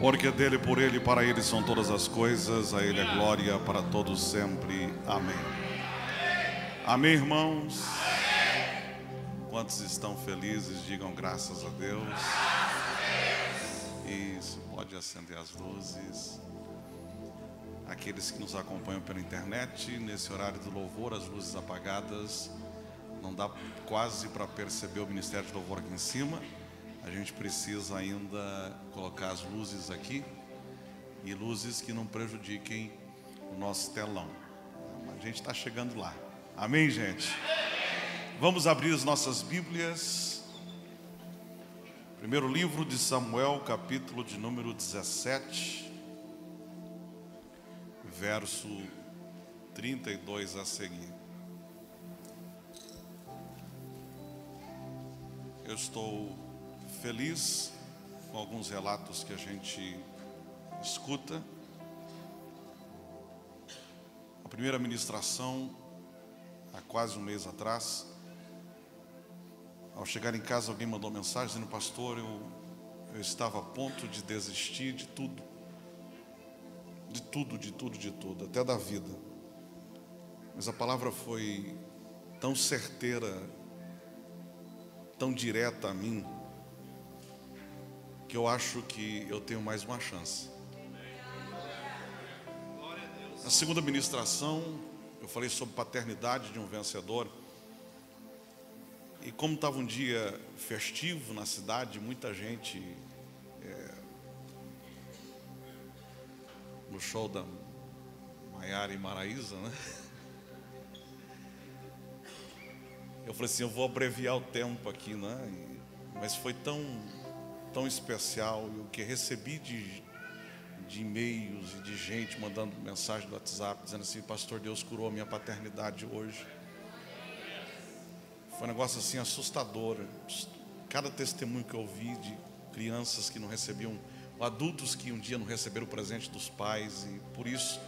Porque dele, por ele para ele são todas as coisas, a ele é glória para todos sempre. Amém. Amém, irmãos? Quantos estão felizes, digam graças a Deus. Isso, pode acender as luzes. Aqueles que nos acompanham pela internet, nesse horário do louvor, as luzes apagadas, não dá quase para perceber o ministério de louvor aqui em cima. A gente precisa ainda colocar as luzes aqui e luzes que não prejudiquem o nosso telão. A gente está chegando lá. Amém, gente? Vamos abrir as nossas Bíblias. Primeiro livro de Samuel, capítulo de número 17, verso 32 a seguir. Eu estou feliz com alguns relatos que a gente escuta. A primeira ministração, há quase um mês atrás, ao chegar em casa, alguém mandou mensagem dizendo: Pastor, eu, eu estava a ponto de desistir de tudo, de tudo, de tudo, de tudo, até da vida. Mas a palavra foi tão certeira, tão direta a mim, que eu acho que eu tenho mais uma chance. Na segunda ministração, eu falei sobre paternidade de um vencedor. E como estava um dia festivo na cidade, muita gente é, no show da Maiara e Maraísa, né? Eu falei assim, eu vou abreviar o tempo aqui, né? Mas foi tão tão especial e o que recebi de, de e-mails e de gente mandando mensagem do WhatsApp dizendo assim, pastor, Deus curou a minha paternidade hoje. Foi um negócio assim assustador. Cada testemunho que eu ouvi de crianças que não recebiam, adultos que um dia não receberam o presente dos pais e por isso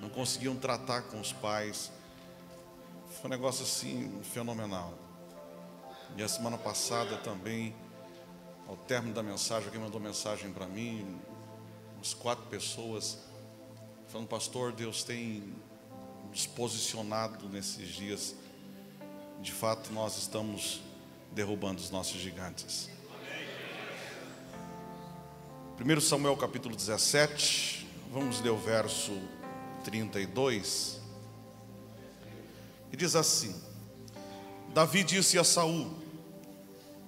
não conseguiam tratar com os pais. Foi um negócio assim fenomenal. E a semana passada também ao término da mensagem, alguém mandou mensagem para mim, uns quatro pessoas, falando, pastor, Deus tem nos posicionado nesses dias. De fato, nós estamos derrubando os nossos gigantes. 1 Samuel capítulo 17, vamos ler o verso 32. E diz assim: Davi disse a Saul: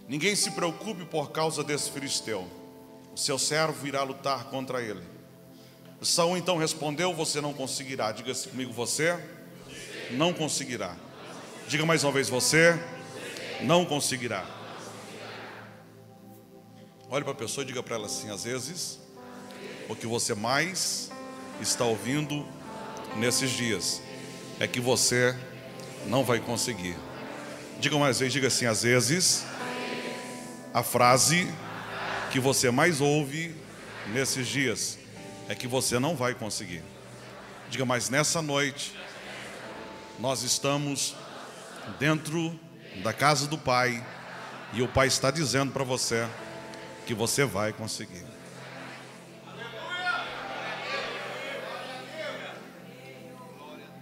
Ninguém se preocupe por causa desse filisteu. O seu servo irá lutar contra ele. Saul então respondeu: Você não conseguirá. Diga-se comigo, você não conseguirá. Diga mais uma vez, você não conseguirá. Olhe para a pessoa e diga para ela assim: às vezes, o que você mais está ouvindo nesses dias é que você não vai conseguir. Diga mais vezes, diga assim: às vezes a frase que você mais ouve nesses dias é que você não vai conseguir. Diga, mas nessa noite, nós estamos dentro da casa do Pai e o Pai está dizendo para você que você vai conseguir.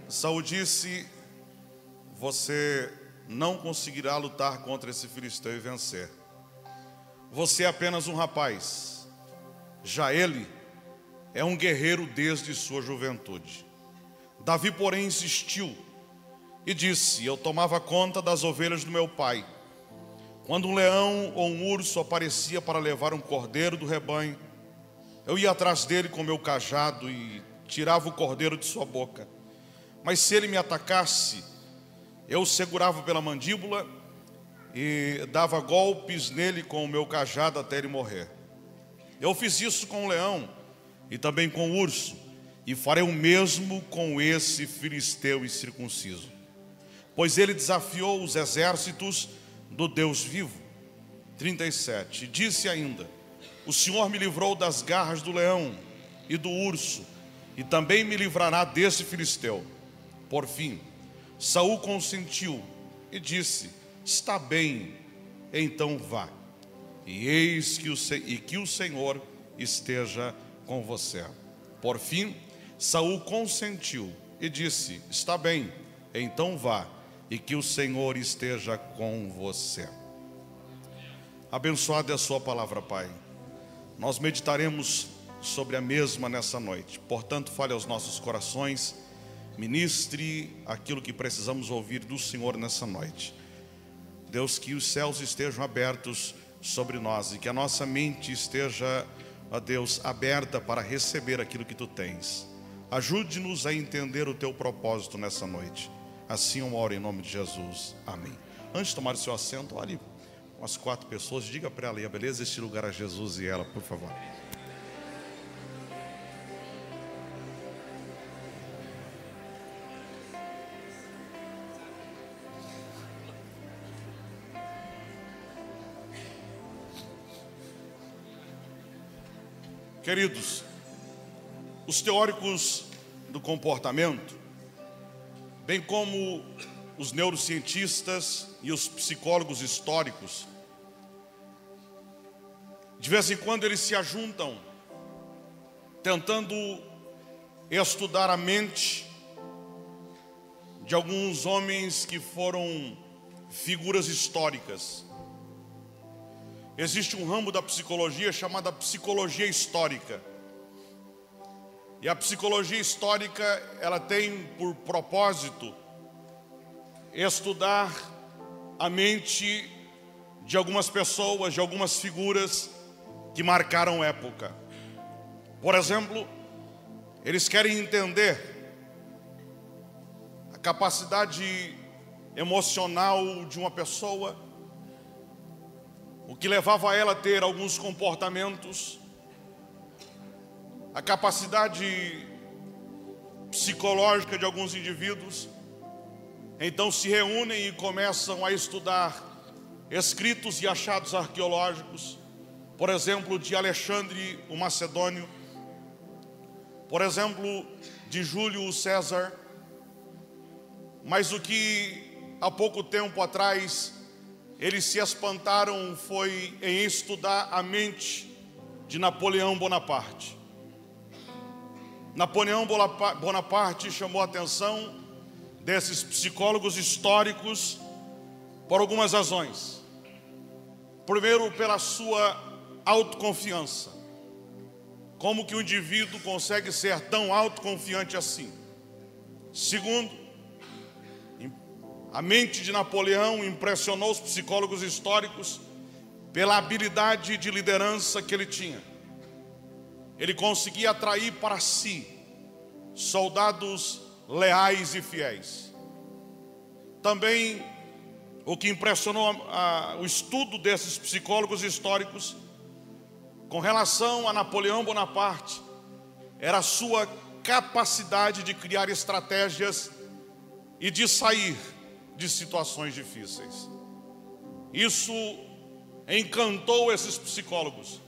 Saul disse: Você não conseguirá lutar contra esse filisteu e vencer. Você é apenas um rapaz, já ele é um guerreiro desde sua juventude. Davi, porém, insistiu e disse: Eu tomava conta das ovelhas do meu pai. Quando um leão ou um urso aparecia para levar um cordeiro do rebanho, eu ia atrás dele com meu cajado e tirava o cordeiro de sua boca. Mas se ele me atacasse, eu o segurava pela mandíbula e dava golpes nele com o meu cajado até ele morrer. Eu fiz isso com o leão e também com o urso, e farei o mesmo com esse filisteu incircunciso. Pois ele desafiou os exércitos do Deus vivo. 37. Disse ainda: O Senhor me livrou das garras do leão e do urso, e também me livrará desse filisteu. Por fim, Saul consentiu e disse: Está bem, então vá. E eis que o, e que o Senhor esteja com você. Por fim, Saul consentiu e disse: Está bem, então vá, e que o Senhor esteja com você. Abençoada é a sua palavra, Pai. Nós meditaremos sobre a mesma nessa noite. Portanto, fale aos nossos corações, ministre aquilo que precisamos ouvir do Senhor nessa noite. Deus, que os céus estejam abertos sobre nós e que a nossa mente esteja, ó Deus, aberta para receber aquilo que tu tens. Ajude-nos a entender o teu propósito nessa noite. Assim eu oro em nome de Jesus. Amém. Antes de tomar o seu assento, olhe umas quatro pessoas, diga para ela, beleza, este lugar a Jesus e ela, por favor. Queridos, os teóricos do comportamento, bem como os neurocientistas e os psicólogos históricos, de vez em quando eles se ajuntam, tentando estudar a mente de alguns homens que foram figuras históricas. Existe um ramo da psicologia chamada psicologia histórica. E a psicologia histórica, ela tem por propósito estudar a mente de algumas pessoas, de algumas figuras que marcaram época. Por exemplo, eles querem entender a capacidade emocional de uma pessoa, o que levava ela a ter alguns comportamentos, a capacidade psicológica de alguns indivíduos. Então se reúnem e começam a estudar escritos e achados arqueológicos, por exemplo, de Alexandre o Macedônio, por exemplo, de Júlio César. Mas o que há pouco tempo atrás eles se espantaram foi em estudar a mente de Napoleão Bonaparte. Napoleão Bonaparte chamou a atenção desses psicólogos históricos por algumas razões. Primeiro, pela sua autoconfiança. Como que o indivíduo consegue ser tão autoconfiante assim? Segundo, a mente de Napoleão impressionou os psicólogos históricos pela habilidade de liderança que ele tinha. Ele conseguia atrair para si soldados leais e fiéis. Também o que impressionou a, a, o estudo desses psicólogos históricos com relação a Napoleão Bonaparte era a sua capacidade de criar estratégias e de sair de situações difíceis. Isso encantou esses psicólogos.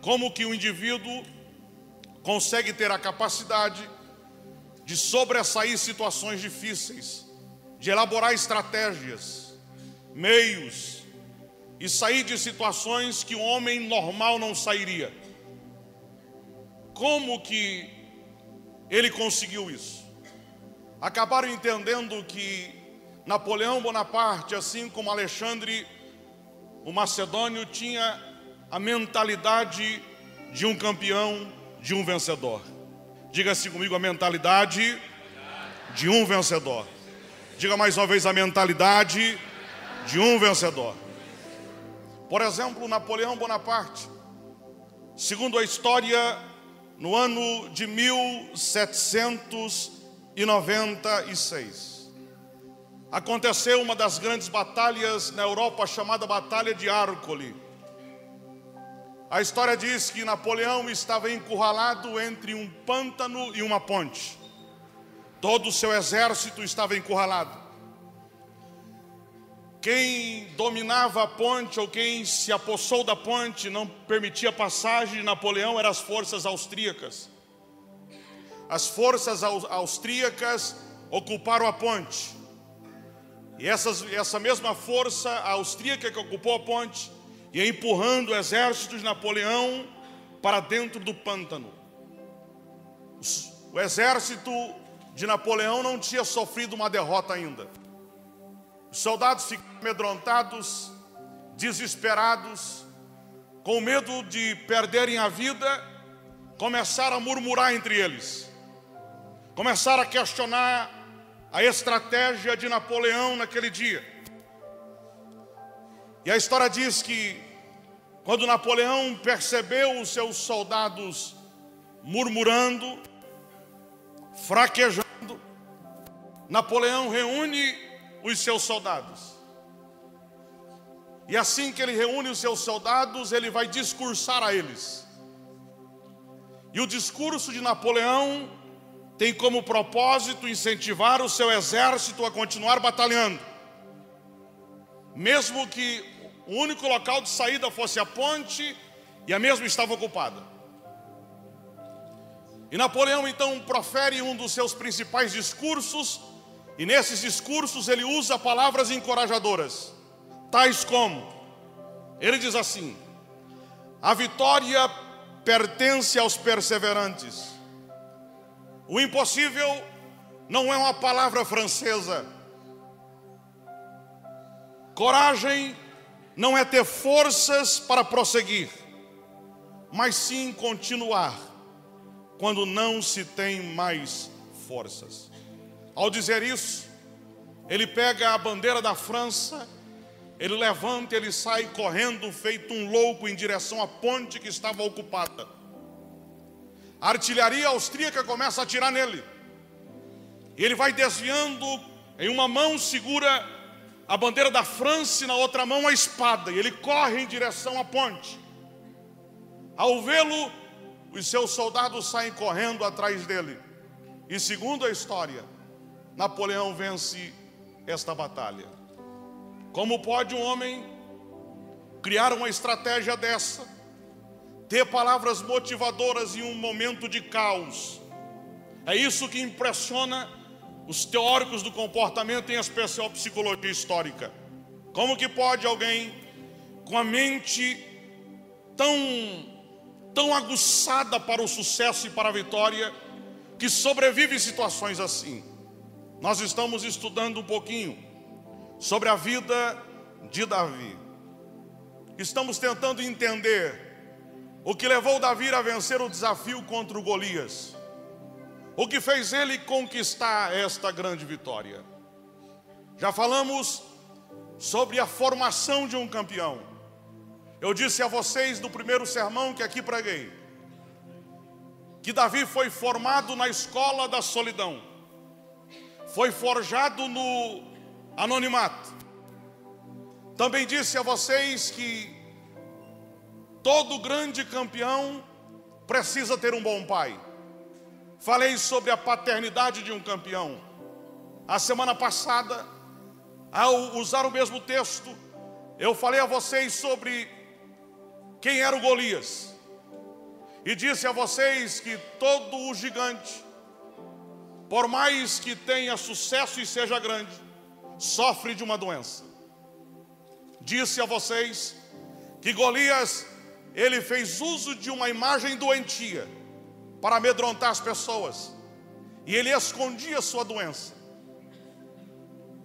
Como que o indivíduo consegue ter a capacidade de sobressair situações difíceis, de elaborar estratégias, meios e sair de situações que o homem normal não sairia. Como que ele conseguiu isso? Acabaram entendendo que Napoleão Bonaparte, assim como Alexandre o Macedônio, tinha a mentalidade de um campeão, de um vencedor. Diga-se comigo a mentalidade de um vencedor. Diga mais uma vez a mentalidade de um vencedor. Por exemplo, Napoleão Bonaparte, segundo a história, no ano de 1796, aconteceu uma das grandes batalhas na Europa chamada Batalha de Arcole. A história diz que Napoleão estava encurralado entre um pântano e uma ponte. Todo o seu exército estava encurralado. Quem dominava a ponte ou quem se apossou da ponte não permitia passagem de Napoleão eram as forças austríacas. As forças austríacas ocuparam a ponte. E essas, essa mesma força austríaca que ocupou a ponte ia empurrando o exército de Napoleão para dentro do pântano. O exército de Napoleão não tinha sofrido uma derrota ainda. Os soldados ficaram amedrontados, desesperados, com medo de perderem a vida, começaram a murmurar entre eles, começaram a questionar a estratégia de Napoleão naquele dia. E a história diz que, quando Napoleão percebeu os seus soldados murmurando, fraquejando, Napoleão reúne os seus soldados. E assim que ele reúne os seus soldados, ele vai discursar a eles. E o discurso de Napoleão tem como propósito incentivar o seu exército a continuar batalhando. Mesmo que o único local de saída fosse a ponte e a mesma estava ocupada. E Napoleão então profere um dos seus principais discursos, e nesses discursos ele usa palavras encorajadoras, tais como: ele diz assim, a vitória pertence aos perseverantes. O impossível não é uma palavra francesa. Coragem não é ter forças para prosseguir, mas sim continuar quando não se tem mais forças. Ao dizer isso, ele pega a bandeira da França, ele levanta, ele sai correndo, feito um louco, em direção à ponte que estava ocupada. A artilharia austríaca começa a atirar nele. Ele vai desviando, em uma mão segura a bandeira da França e na outra mão a espada. E ele corre em direção à ponte. Ao vê-lo, os seus soldados saem correndo atrás dele. E segundo a história, Napoleão vence esta batalha. Como pode um homem criar uma estratégia dessa? Ter palavras motivadoras em um momento de caos. É isso que impressiona os teóricos do comportamento, em especial psicologia histórica. Como que pode alguém com a mente tão tão aguçada para o sucesso e para a vitória, que sobrevive em situações assim. Nós estamos estudando um pouquinho sobre a vida de Davi. Estamos tentando entender o que levou Davi a vencer o desafio contra o Golias. O que fez ele conquistar esta grande vitória. Já falamos sobre a formação de um campeão. Eu disse a vocês no primeiro sermão que aqui preguei, que Davi foi formado na escola da solidão, foi forjado no anonimato. Também disse a vocês que todo grande campeão precisa ter um bom pai. Falei sobre a paternidade de um campeão. A semana passada, ao usar o mesmo texto, eu falei a vocês sobre quem era o Golias. E disse a vocês que todo o gigante, por mais que tenha sucesso e seja grande, sofre de uma doença. Disse a vocês que Golias, ele fez uso de uma imagem doentia para amedrontar as pessoas, e ele escondia sua doença.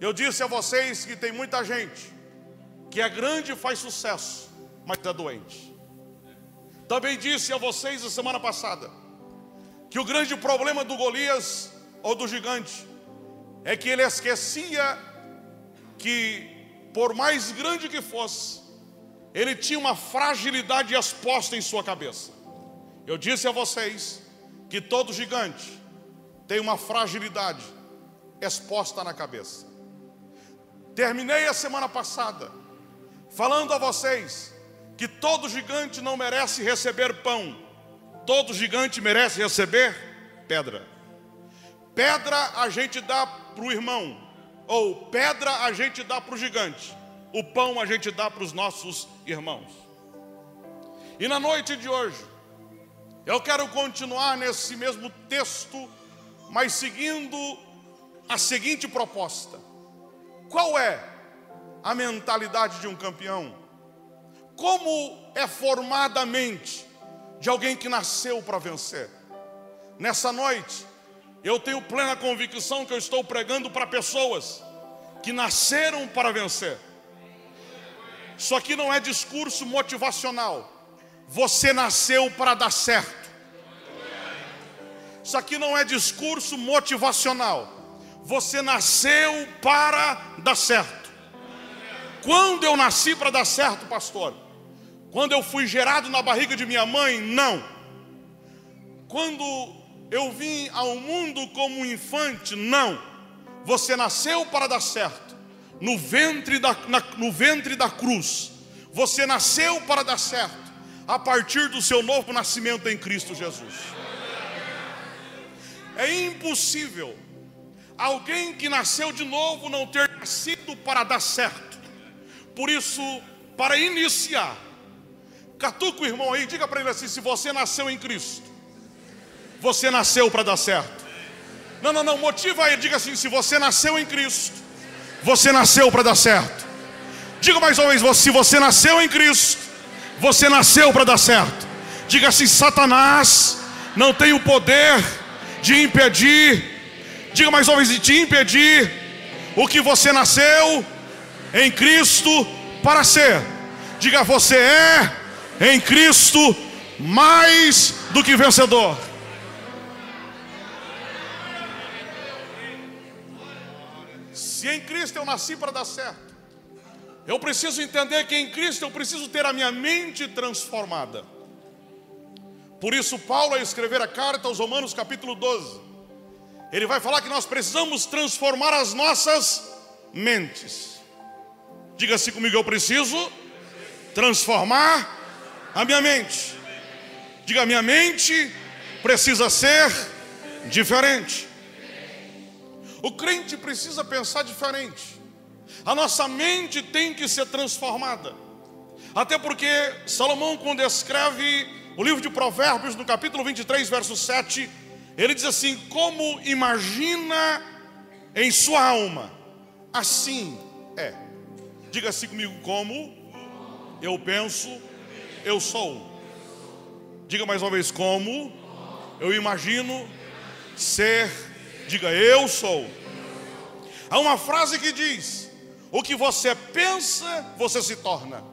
Eu disse a vocês que tem muita gente que é grande e faz sucesso, mas está doente. Também disse a vocês a semana passada que o grande problema do Golias ou do gigante é que ele esquecia que, por mais grande que fosse, ele tinha uma fragilidade exposta em sua cabeça. Eu disse a vocês que todo gigante tem uma fragilidade exposta na cabeça. Terminei a semana passada falando a vocês que todo gigante não merece receber pão, todo gigante merece receber pedra. Pedra a gente dá para o irmão, ou pedra a gente dá para o gigante, o pão a gente dá para os nossos irmãos. E na noite de hoje, eu quero continuar nesse mesmo texto, mas seguindo a seguinte proposta: qual é a mentalidade de um campeão? como é formada a mente de alguém que nasceu para vencer. Nessa noite, eu tenho plena convicção que eu estou pregando para pessoas que nasceram para vencer. Isso aqui não é discurso motivacional. Você nasceu para dar certo. Isso aqui não é discurso motivacional. Você nasceu para dar certo. Quando eu nasci para dar certo, pastor? Quando eu fui gerado na barriga de minha mãe? Não. Quando eu vim ao mundo como um infante? Não. Você nasceu para dar certo. No ventre da, na, no ventre da cruz. Você nasceu para dar certo. A partir do seu novo nascimento em Cristo Jesus. É impossível alguém que nasceu de novo não ter nascido para dar certo. Por isso, para iniciar, catuca o irmão aí, diga para ele assim: se você nasceu em Cristo, você nasceu para dar certo. Não, não, não, motiva ele, diga assim: se você nasceu em Cristo, você nasceu para dar certo. Diga mais uma vez: se você nasceu em Cristo, você nasceu para dar certo. Diga assim: Satanás não tem o poder de impedir, diga mais uma vez, de te impedir o que você nasceu em Cristo para ser. Diga, você é em Cristo mais do que vencedor. Se em Cristo eu nasci para dar certo, eu preciso entender que em Cristo eu preciso ter a minha mente transformada. Por isso, Paulo, ao escrever a carta aos Romanos, capítulo 12, ele vai falar que nós precisamos transformar as nossas mentes. Diga-se comigo, eu preciso transformar a minha mente. Diga, minha mente precisa ser diferente. O crente precisa pensar diferente. A nossa mente tem que ser transformada. Até porque Salomão, quando escreve o livro de Provérbios, no capítulo 23, verso 7, ele diz assim: Como imagina em sua alma, assim é. Diga assim comigo: Como eu penso, eu sou. Diga mais uma vez: Como eu imagino ser. Diga eu sou. Há uma frase que diz: O que você pensa, você se torna.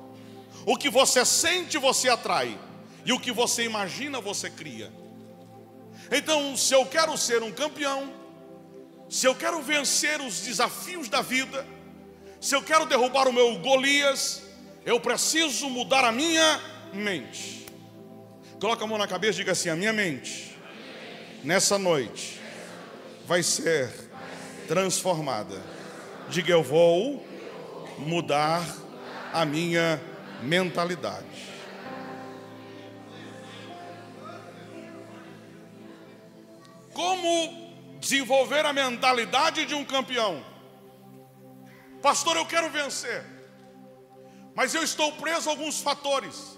O que você sente, você atrai. E o que você imagina, você cria. Então, se eu quero ser um campeão, se eu quero vencer os desafios da vida, se eu quero derrubar o meu Golias, eu preciso mudar a minha mente. Coloca a mão na cabeça e diga assim: a minha mente, nessa noite, vai ser transformada. Diga, eu vou mudar a minha mentalidade. Como desenvolver a mentalidade de um campeão? Pastor, eu quero vencer, mas eu estou preso a alguns fatores.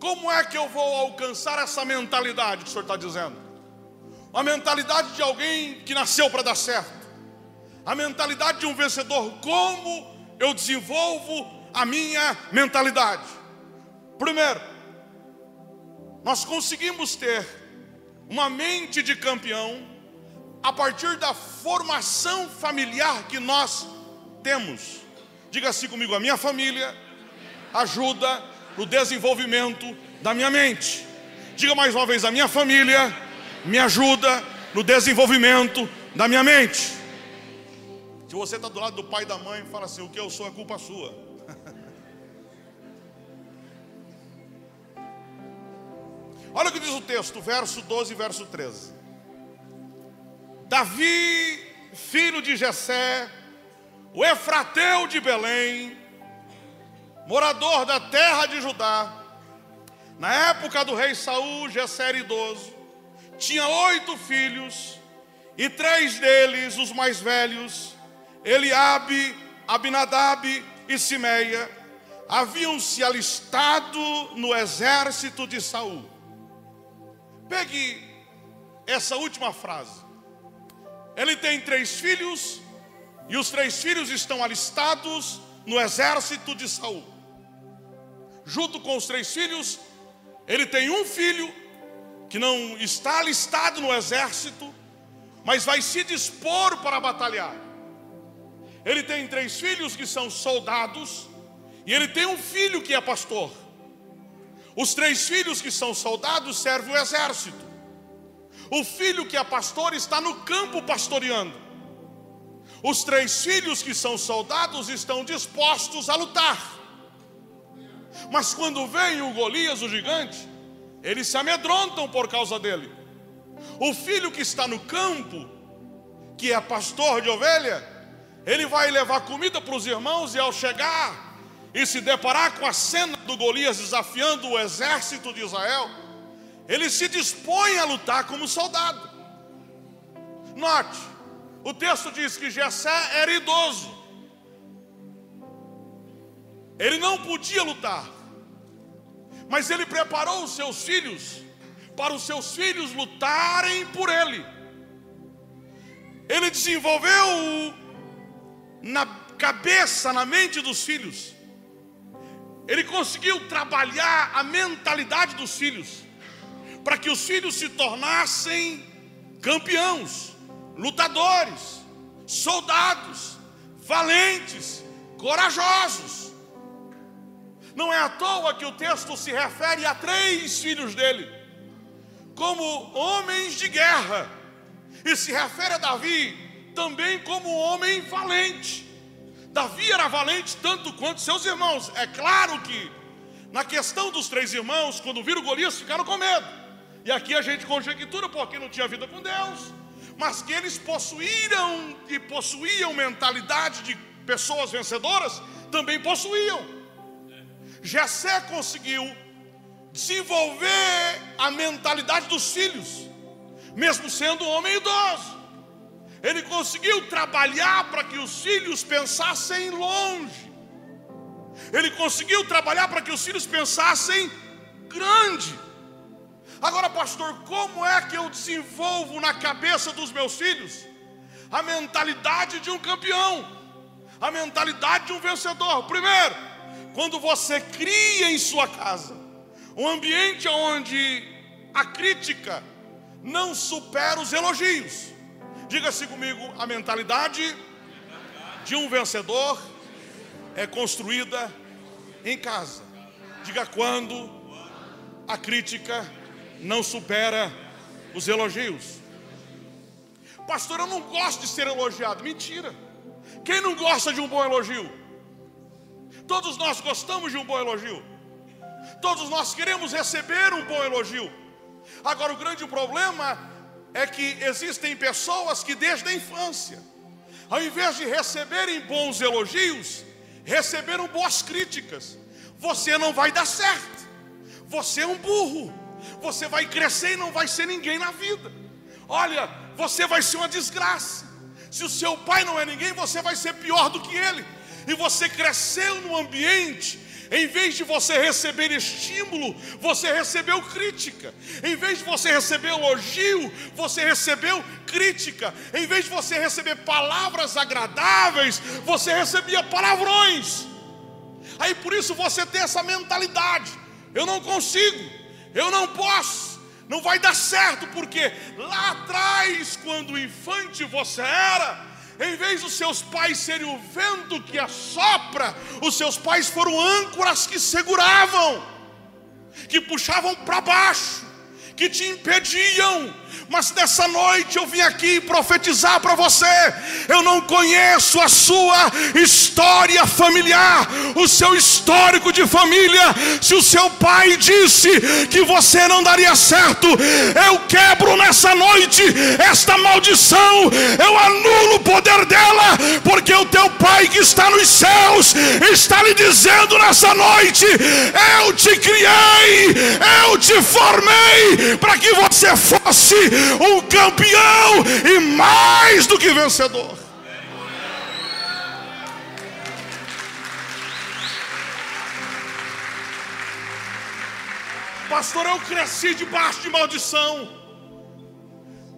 Como é que eu vou alcançar essa mentalidade que o senhor está dizendo? A mentalidade de alguém que nasceu para dar certo, a mentalidade de um vencedor. Como eu desenvolvo a minha mentalidade? Primeiro, nós conseguimos ter uma mente de campeão a partir da formação familiar que nós temos. Diga assim comigo: a minha família ajuda no desenvolvimento da minha mente. Diga mais uma vez: a minha família me ajuda no desenvolvimento da minha mente. Se você está do lado do pai e da mãe, fala assim: o que eu sou é culpa sua. Olha o que diz o texto, verso 12 e verso 13. Davi, filho de Jessé, o Efrateu de Belém, morador da terra de Judá, na época do rei Saul, Jessé era idoso, tinha oito filhos, e três deles, os mais velhos, Eliabe, Abinadab e Simeia, haviam se alistado no exército de Saul. Pegue essa última frase. Ele tem três filhos, e os três filhos estão alistados no exército de Saul. Junto com os três filhos Ele tem um filho que não está alistado no exército, mas vai se dispor para batalhar. Ele tem três filhos que são soldados, e ele tem um filho que é pastor. Os três filhos que são soldados servem o exército. O filho que é pastor está no campo pastoreando. Os três filhos que são soldados estão dispostos a lutar. Mas quando vem o Golias, o gigante, eles se amedrontam por causa dele. O filho que está no campo, que é pastor de ovelha, ele vai levar comida para os irmãos e ao chegar e se deparar com a cena do Golias desafiando o exército de Israel, ele se dispõe a lutar como soldado. Note, o texto diz que Jessé era idoso. Ele não podia lutar. Mas ele preparou os seus filhos para os seus filhos lutarem por ele. Ele desenvolveu na cabeça, na mente dos filhos. Ele conseguiu trabalhar a mentalidade dos filhos para que os filhos se tornassem campeões, lutadores, soldados, valentes, corajosos. Não é à toa que o texto se refere a três filhos dele, como homens de guerra, e se refere a Davi também como homem valente. Davi era valente tanto quanto seus irmãos. É claro que, na questão dos três irmãos, quando viram Golias, ficaram com medo. E aqui a gente conjectura porque não tinha vida com Deus, mas que eles possuíram e possuíam mentalidade de pessoas vencedoras, também possuíam. Jessé conseguiu desenvolver a mentalidade dos filhos, mesmo sendo um homem idoso. Ele conseguiu trabalhar para que os filhos pensassem longe. Ele conseguiu trabalhar para que os filhos pensassem grande. Agora, pastor, como é que eu desenvolvo na cabeça dos meus filhos a mentalidade de um campeão, a mentalidade de um vencedor? Primeiro, quando você cria em sua casa um ambiente onde a crítica não supera os elogios. Diga-se comigo, a mentalidade de um vencedor é construída em casa. Diga quando a crítica não supera os elogios. Pastor, eu não gosto de ser elogiado. Mentira. Quem não gosta de um bom elogio? Todos nós gostamos de um bom elogio. Todos nós queremos receber um bom elogio. Agora, o grande problema é que existem pessoas que desde a infância, ao invés de receberem bons elogios, receberam boas críticas. Você não vai dar certo. Você é um burro. Você vai crescer e não vai ser ninguém na vida. Olha, você vai ser uma desgraça. Se o seu pai não é ninguém, você vai ser pior do que ele e você cresceu no ambiente em vez de você receber estímulo, você recebeu crítica. Em vez de você receber elogio, você recebeu crítica. Em vez de você receber palavras agradáveis, você recebia palavrões. Aí por isso você tem essa mentalidade: eu não consigo, eu não posso, não vai dar certo, porque lá atrás, quando infante você era, em vez dos seus pais serem o vento que assopra, os seus pais foram âncoras que seguravam, que puxavam para baixo, que te impediam mas nessa noite eu vim aqui profetizar para você. Eu não conheço a sua história familiar, o seu histórico de família. Se o seu pai disse que você não daria certo, eu quebro nessa noite esta maldição. Eu anulo o poder dela, porque o teu pai que está nos céus está lhe dizendo nessa noite: Eu te criei, eu te formei para que você fosse um campeão e mais do que vencedor. Pastor, eu cresci debaixo de maldição.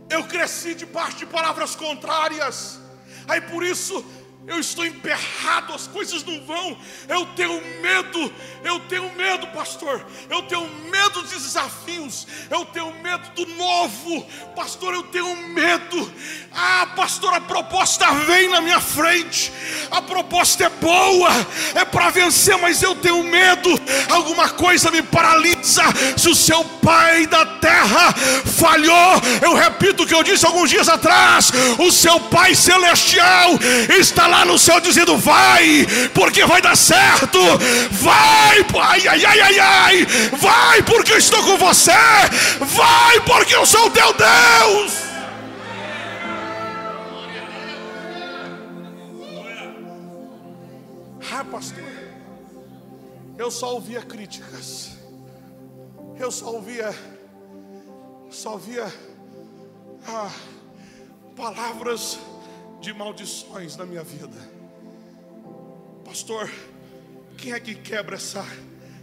Eu cresci debaixo de palavras contrárias. Aí por isso eu estou emperrado, as coisas não vão. Eu tenho medo, eu tenho medo, pastor. Eu tenho medo dos desafios, eu tenho medo do novo, pastor. Eu tenho medo. Ah, pastor, a proposta vem na minha frente, a proposta é boa, é para vencer, mas eu tenho medo. Alguma coisa me paralisa. Se o seu pai da terra falhou, eu repito o que eu disse alguns dias atrás: o seu pai celestial está lá lá no céu dizendo: vai, porque vai dar certo, vai, ai, ai, ai, ai, ai, vai, porque eu estou com você, vai, porque eu sou o teu Deus. Ah, pastor, eu só ouvia críticas, eu só ouvia, só ouvia ah, palavras de maldições na minha vida. Pastor, quem é que quebra essa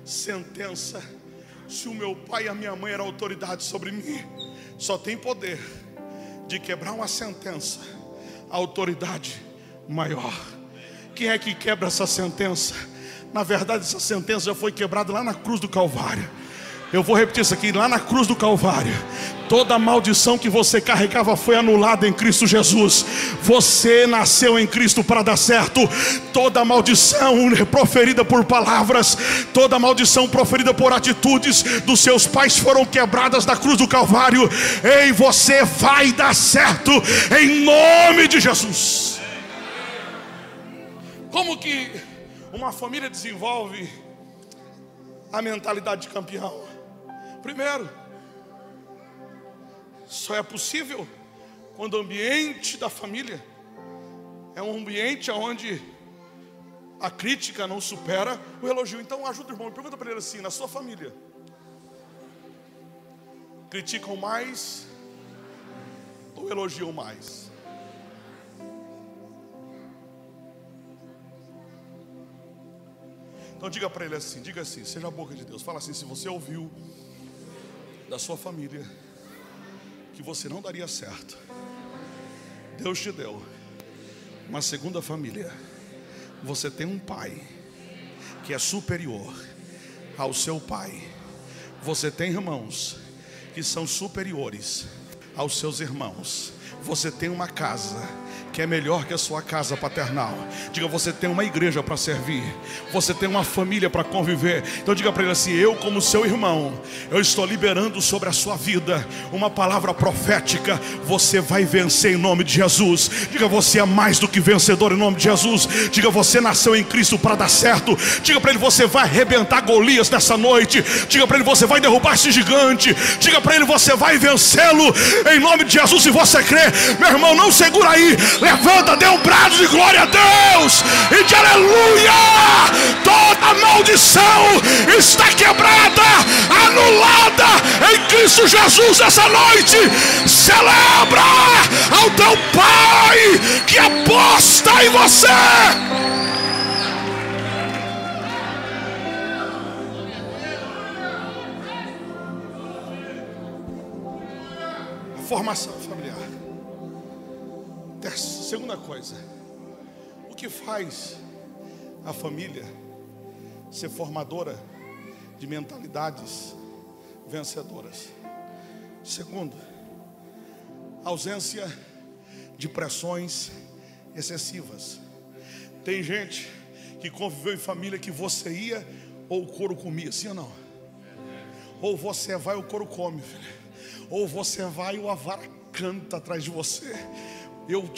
sentença? Se o meu pai e a minha mãe eram autoridade sobre mim, só tem poder de quebrar uma sentença, a autoridade maior. Quem é que quebra essa sentença? Na verdade, essa sentença já foi quebrada lá na cruz do Calvário. Eu vou repetir isso aqui, lá na cruz do Calvário. Toda maldição que você carregava foi anulada em Cristo Jesus. Você nasceu em Cristo para dar certo. Toda maldição proferida por palavras, toda maldição proferida por atitudes dos seus pais foram quebradas na cruz do Calvário. Ei, você vai dar certo em nome de Jesus. Como que uma família desenvolve a mentalidade de campeão? Primeiro, só é possível quando o ambiente da família é um ambiente onde a crítica não supera o elogio. Então ajuda o irmão, pergunta para ele assim: na sua família, criticam mais ou elogiam mais? Então diga para ele assim, diga assim, seja a boca de Deus, fala assim, se você ouviu da sua família que você não daria certo. Deus te deu uma segunda família. Você tem um pai que é superior ao seu pai. Você tem irmãos que são superiores aos seus irmãos. Você tem uma casa que é melhor que a sua casa paternal. Diga, você tem uma igreja para servir, você tem uma família para conviver. Então diga para ele assim: eu, como seu irmão, eu estou liberando sobre a sua vida uma palavra profética. Você vai vencer em nome de Jesus. Diga, você é mais do que vencedor em nome de Jesus. Diga, você nasceu em Cristo para dar certo. Diga para ele, você vai arrebentar Golias nessa noite. Diga para ele, você vai derrubar esse gigante. Diga para ele, você vai vencê-lo em nome de Jesus. Se você crê, meu irmão, não segura aí. Levanta, dê um brado de glória a Deus e de aleluia. Toda maldição está quebrada, anulada em Cristo Jesus essa noite. Celebra ao teu Pai que aposta em você. formação segunda coisa, o que faz a família ser formadora de mentalidades vencedoras? Segundo, ausência de pressões excessivas. Tem gente que conviveu em família que você ia ou o couro comia, sim ou não? Ou você vai, o couro come, filho. Ou você vai, o avara canta atrás de você eu,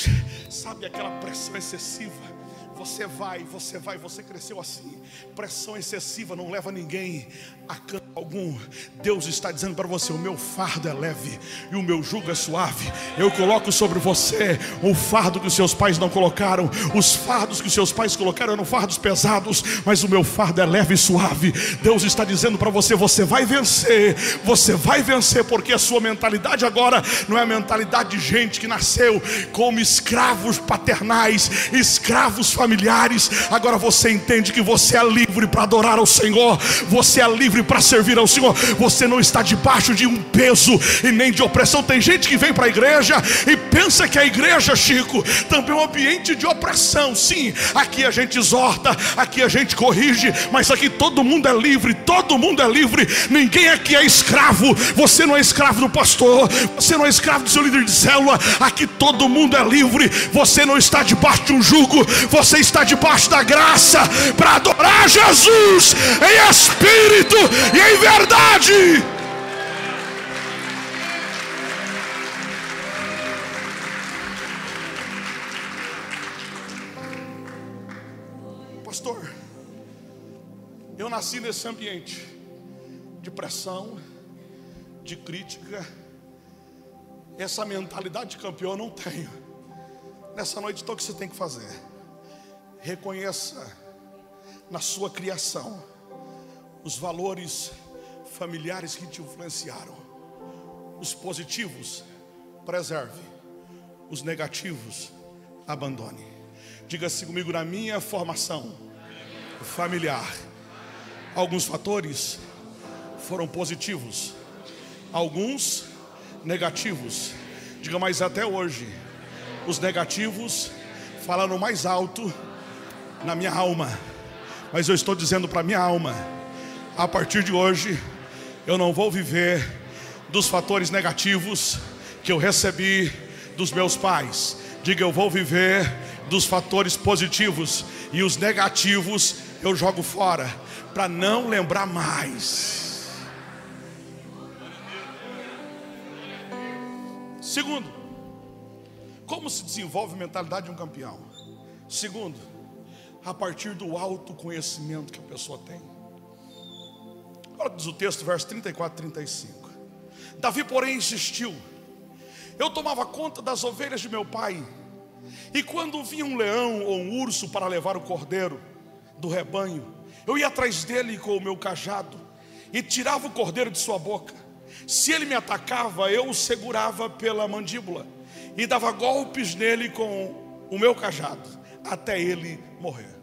sabe, aquela pressão excessiva. Você vai, você vai, você cresceu assim. Pressão excessiva não leva ninguém a canto algum. Deus está dizendo para você: o meu fardo é leve e o meu jugo é suave. Eu coloco sobre você o fardo que os seus pais não colocaram. Os fardos que os seus pais colocaram eram fardos pesados, mas o meu fardo é leve e suave. Deus está dizendo para você: você vai vencer, você vai vencer, porque a sua mentalidade agora não é a mentalidade de gente que nasceu como escravos paternais, escravos familiares. Agora você entende que você é livre para adorar ao Senhor, você é livre livre para servir ao Senhor. Você não está debaixo de um peso e nem de opressão. Tem gente que vem para a igreja e pensa que a igreja, Chico, também é um ambiente de opressão. Sim, aqui a gente exorta, aqui a gente corrige, mas aqui todo mundo é livre, todo mundo é livre. Ninguém aqui é escravo. Você não é escravo do pastor, você não é escravo do seu líder de célula. Aqui todo mundo é livre. Você não está debaixo de um jugo, você está debaixo da graça para adorar Jesus em espírito e em verdade. Pastor, eu nasci nesse ambiente de pressão, de crítica. Essa mentalidade de campeão eu não tenho. Nessa noite, então, o que você tem que fazer? Reconheça na sua criação os valores familiares que te influenciaram. Os positivos, preserve. Os negativos, abandone. Diga-se comigo, na minha formação familiar, alguns fatores foram positivos, alguns negativos. Diga, mas até hoje, os negativos falaram mais alto na minha alma. Mas eu estou dizendo para minha alma, a partir de hoje, eu não vou viver dos fatores negativos que eu recebi dos meus pais. Diga, eu vou viver dos fatores positivos e os negativos eu jogo fora para não lembrar mais. Segundo, como se desenvolve a mentalidade de um campeão? Segundo, a partir do autoconhecimento que a pessoa tem. Olha diz o texto, verso 34 e 35. Davi, porém, insistiu. Eu tomava conta das ovelhas de meu pai, e quando vinha um leão ou um urso para levar o cordeiro do rebanho, eu ia atrás dele com o meu cajado e tirava o cordeiro de sua boca. Se ele me atacava, eu o segurava pela mandíbula e dava golpes nele com o meu cajado, até ele morrer.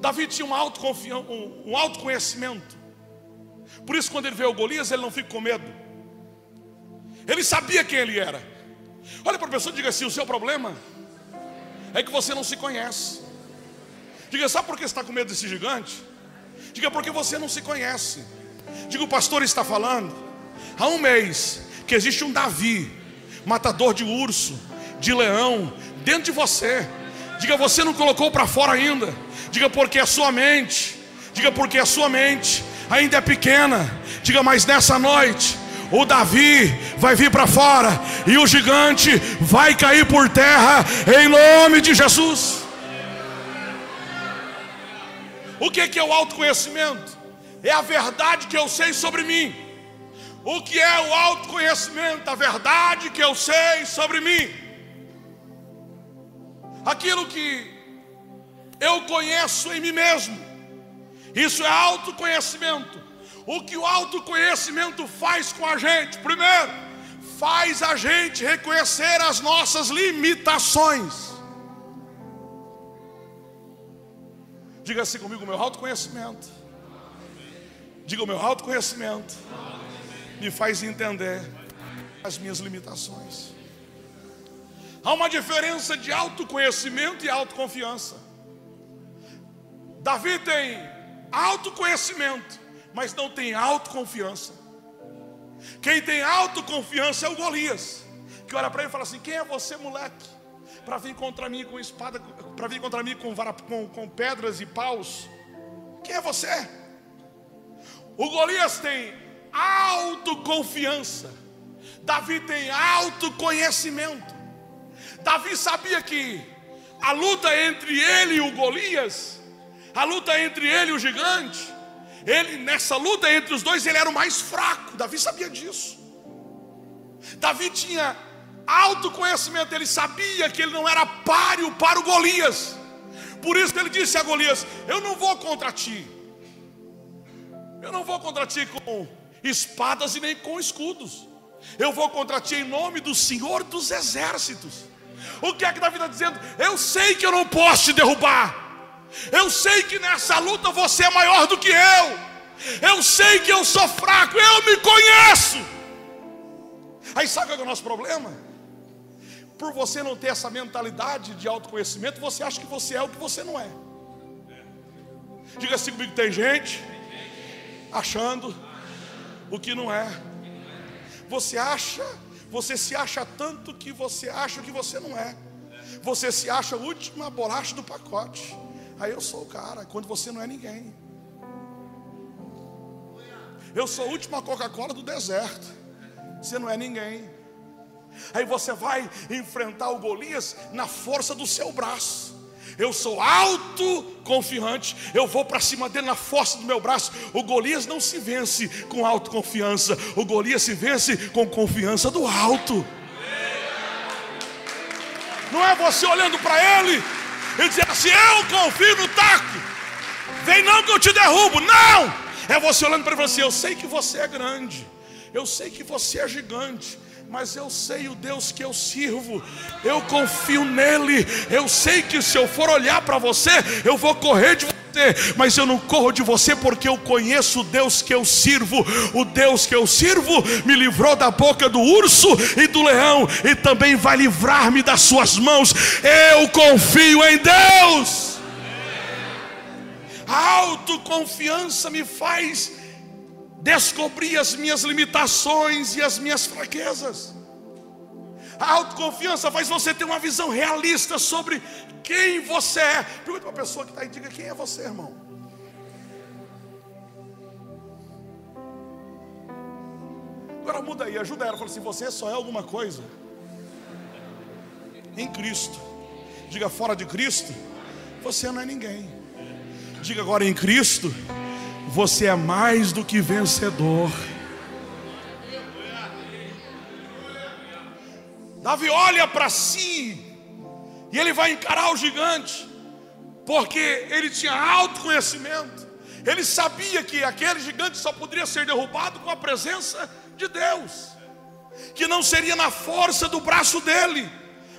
Davi tinha um, um, um autoconhecimento. Por isso, quando ele vê o Golias, ele não fica com medo. Ele sabia quem ele era. Olha para a pessoa e diga assim: o seu problema é que você não se conhece. Diga, sabe por que você está com medo desse gigante? Diga, porque você não se conhece. Diga, o pastor está falando há um mês que existe um Davi, matador de urso, de leão, dentro de você. Diga, você não colocou para fora ainda. Diga porque a sua mente, diga porque a sua mente ainda é pequena. Diga, mas nessa noite o Davi vai vir para fora e o gigante vai cair por terra em nome de Jesus. O que é o autoconhecimento? É a verdade que eu sei sobre mim. O que é o autoconhecimento? A verdade que eu sei sobre mim. Aquilo que eu conheço em mim mesmo. Isso é autoconhecimento. O que o autoconhecimento faz com a gente? Primeiro, faz a gente reconhecer as nossas limitações. Diga assim comigo, meu autoconhecimento. Diga o meu autoconhecimento me faz entender as minhas limitações. Há uma diferença de autoconhecimento e autoconfiança. Davi tem autoconhecimento, mas não tem autoconfiança. Quem tem autoconfiança é o Golias, que olha para ele e fala assim: Quem é você, moleque, para vir contra mim com espada, para vir contra mim com, vara, com, com pedras e paus? Quem é você? O Golias tem autoconfiança, Davi tem autoconhecimento. Davi sabia que a luta entre ele e o Golias a luta entre ele e o gigante, ele nessa luta entre os dois, ele era o mais fraco. Davi sabia disso. Davi tinha autoconhecimento, ele sabia que ele não era páreo para o Golias. Por isso ele disse a Golias: Eu não vou contra ti. Eu não vou contra ti com espadas e nem com escudos. Eu vou contra ti em nome do Senhor dos exércitos. O que é que Davi está dizendo? Eu sei que eu não posso te derrubar. Eu sei que nessa luta você é maior do que eu. Eu sei que eu sou fraco, eu me conheço. Aí sabe qual é o nosso problema? Por você não ter essa mentalidade de autoconhecimento, você acha que você é o que você não é. Diga assim comigo: tem gente achando o que não é. Você acha, você se acha tanto que você acha que você não é. Você se acha a última bolacha do pacote. Aí eu sou o cara, quando você não é ninguém. Eu sou a última Coca-Cola do deserto. Você não é ninguém. Aí você vai enfrentar o Golias na força do seu braço. Eu sou autoconfiante, eu vou para cima dele na força do meu braço. O Golias não se vence com autoconfiança, o Golias se vence com confiança do alto. Não é você olhando para ele e dizer assim: Eu confio no taco, vem não que eu te derrubo. Não! É você olhando para ele e falando assim: Eu sei que você é grande, eu sei que você é gigante, mas eu sei o Deus que eu sirvo, eu confio nele. Eu sei que se eu for olhar para você, eu vou correr de mas eu não corro de você porque eu conheço o Deus que eu sirvo. O Deus que eu sirvo me livrou da boca do urso e do leão, e também vai livrar-me das suas mãos. Eu confio em Deus. A autoconfiança me faz descobrir as minhas limitações e as minhas fraquezas. A autoconfiança faz você ter uma visão realista sobre quem você é. Pergunta para a pessoa que está aí, diga quem é você, irmão. Agora muda aí, ajuda ela. Fala assim: você só é alguma coisa em Cristo. Diga fora de Cristo, você não é ninguém. Diga agora em Cristo, você é mais do que vencedor. Davi olha para si e ele vai encarar o gigante, porque ele tinha autoconhecimento. Ele sabia que aquele gigante só poderia ser derrubado com a presença de Deus, que não seria na força do braço dele,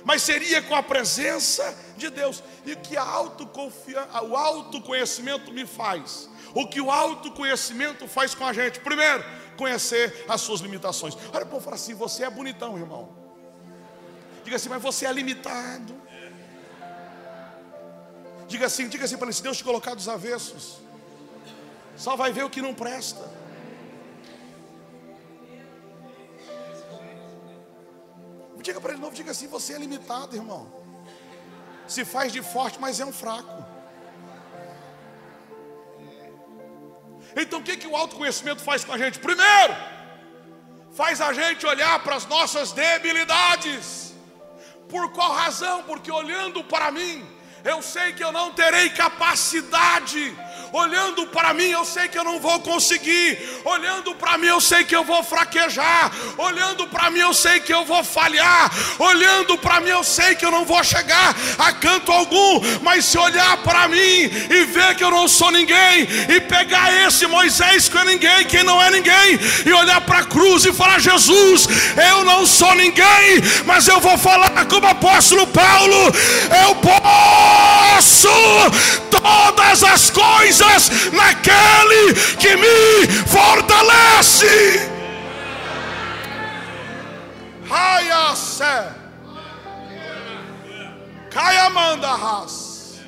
mas seria com a presença de Deus. E que a autoconfiança, o autoconhecimento me faz? O que o autoconhecimento faz com a gente? Primeiro, conhecer as suas limitações. Olha o povo fala assim: você é bonitão, irmão. Diga assim, mas você é limitado. Diga assim, diga assim para ele: se Deus te colocar dos avessos, só vai ver o que não presta. Diga para ele de novo, diga assim: você é limitado, irmão. Se faz de forte, mas é um fraco. Então o que, que o autoconhecimento faz com a gente? Primeiro, faz a gente olhar para as nossas debilidades. Por qual razão? Porque olhando para mim, eu sei que eu não terei capacidade Olhando para mim, eu sei que eu não vou conseguir. Olhando para mim, eu sei que eu vou fraquejar. Olhando para mim, eu sei que eu vou falhar. Olhando para mim, eu sei que eu não vou chegar a canto algum. Mas se olhar para mim e ver que eu não sou ninguém, e pegar esse Moisés que é ninguém, quem não é ninguém, e olhar para a cruz e falar: Jesus, eu não sou ninguém, mas eu vou falar como apóstolo Paulo: eu posso todas as coisas naquele que me fortalece. Raia sé. Caia manda ras.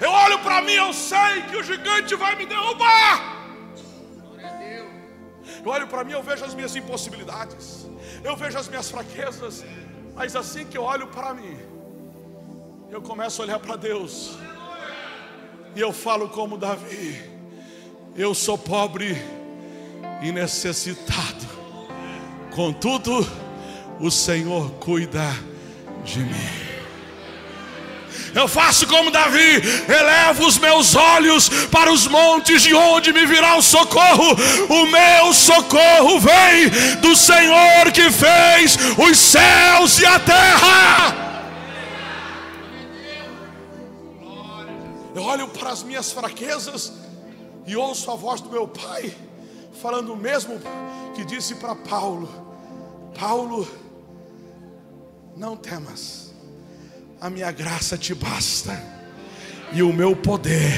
Eu olho para mim, eu sei que o gigante vai me derrubar. Eu olho para mim, eu vejo as minhas impossibilidades. Eu vejo as minhas fraquezas. Mas assim que eu olho para mim, eu começo a olhar para Deus. E eu falo como Davi: eu sou pobre e necessitado, contudo, o Senhor cuida de mim. Eu faço como Davi, elevo os meus olhos para os montes de onde me virá o socorro. O meu socorro vem do Senhor que fez os céus e a terra. Eu olho para as minhas fraquezas e ouço a voz do meu pai falando o mesmo que disse para Paulo: Paulo, não temas, a minha graça te basta, e o meu poder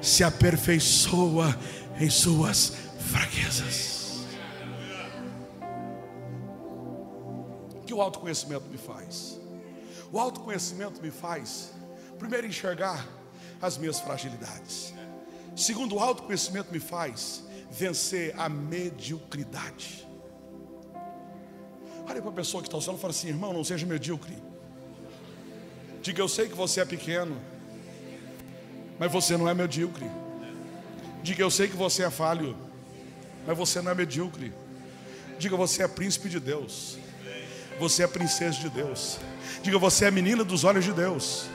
se aperfeiçoa em suas fraquezas. O que o autoconhecimento me faz? O autoconhecimento me faz, primeiro, enxergar as minhas fragilidades. Segundo, o autoconhecimento me faz vencer a mediocridade. Olha para a pessoa que está ao seu lado e fala assim: irmão, não seja medíocre. Diga, eu sei que você é pequeno, mas você não é medíocre. Diga, eu sei que você é falho, mas você não é medíocre. Diga, você é príncipe de Deus. Você é princesa de Deus. Diga, você é menina dos olhos de Deus.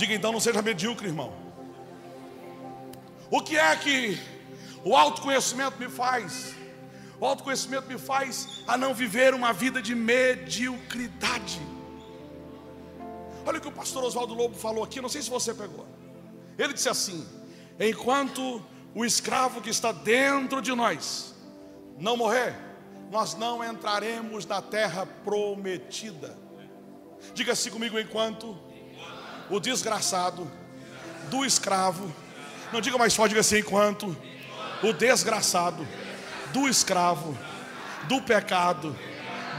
Diga então, não seja medíocre, irmão. O que é que o autoconhecimento me faz? O autoconhecimento me faz a não viver uma vida de mediocridade. Olha o que o pastor Oswaldo Lobo falou aqui, não sei se você pegou. Ele disse assim: enquanto o escravo que está dentro de nós não morrer, nós não entraremos na terra prometida. Diga assim comigo: enquanto o desgraçado do escravo, não diga mais forte, diga assim: enquanto o desgraçado do escravo, do pecado,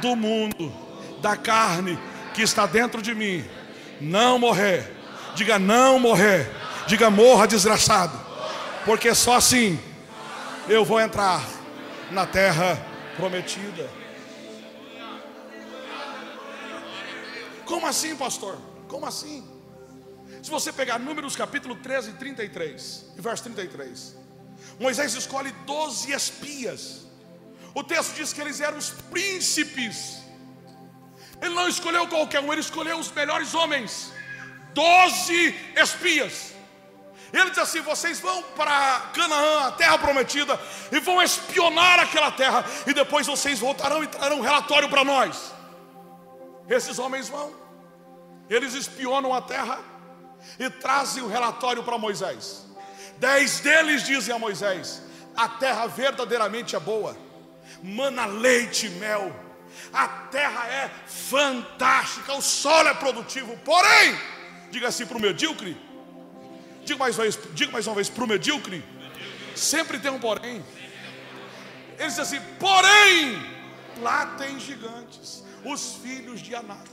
do mundo, da carne que está dentro de mim, não morrer, diga não morrer, diga morra desgraçado, porque só assim eu vou entrar na terra prometida. Como assim, pastor? Como assim? Se você pegar Números capítulo 13, 33, e verso 33, Moisés escolhe 12 espias. O texto diz que eles eram os príncipes. Ele não escolheu qualquer um, ele escolheu os melhores homens. Doze espias. Ele diz assim: vocês vão para Canaã, a terra prometida, e vão espionar aquela terra, e depois vocês voltarão e trarão um relatório para nós. Esses homens vão, eles espionam a terra e trazem o relatório para Moisés. Dez deles dizem a Moisés: a terra verdadeiramente é boa, mana leite e mel, a terra é fantástica, o solo é produtivo, porém, diga assim para o medíocre, diga mais uma vez, diga mais uma vez para o medíocre, sempre tem um porém. Ele diz assim: porém, lá tem gigantes, os filhos de Anak.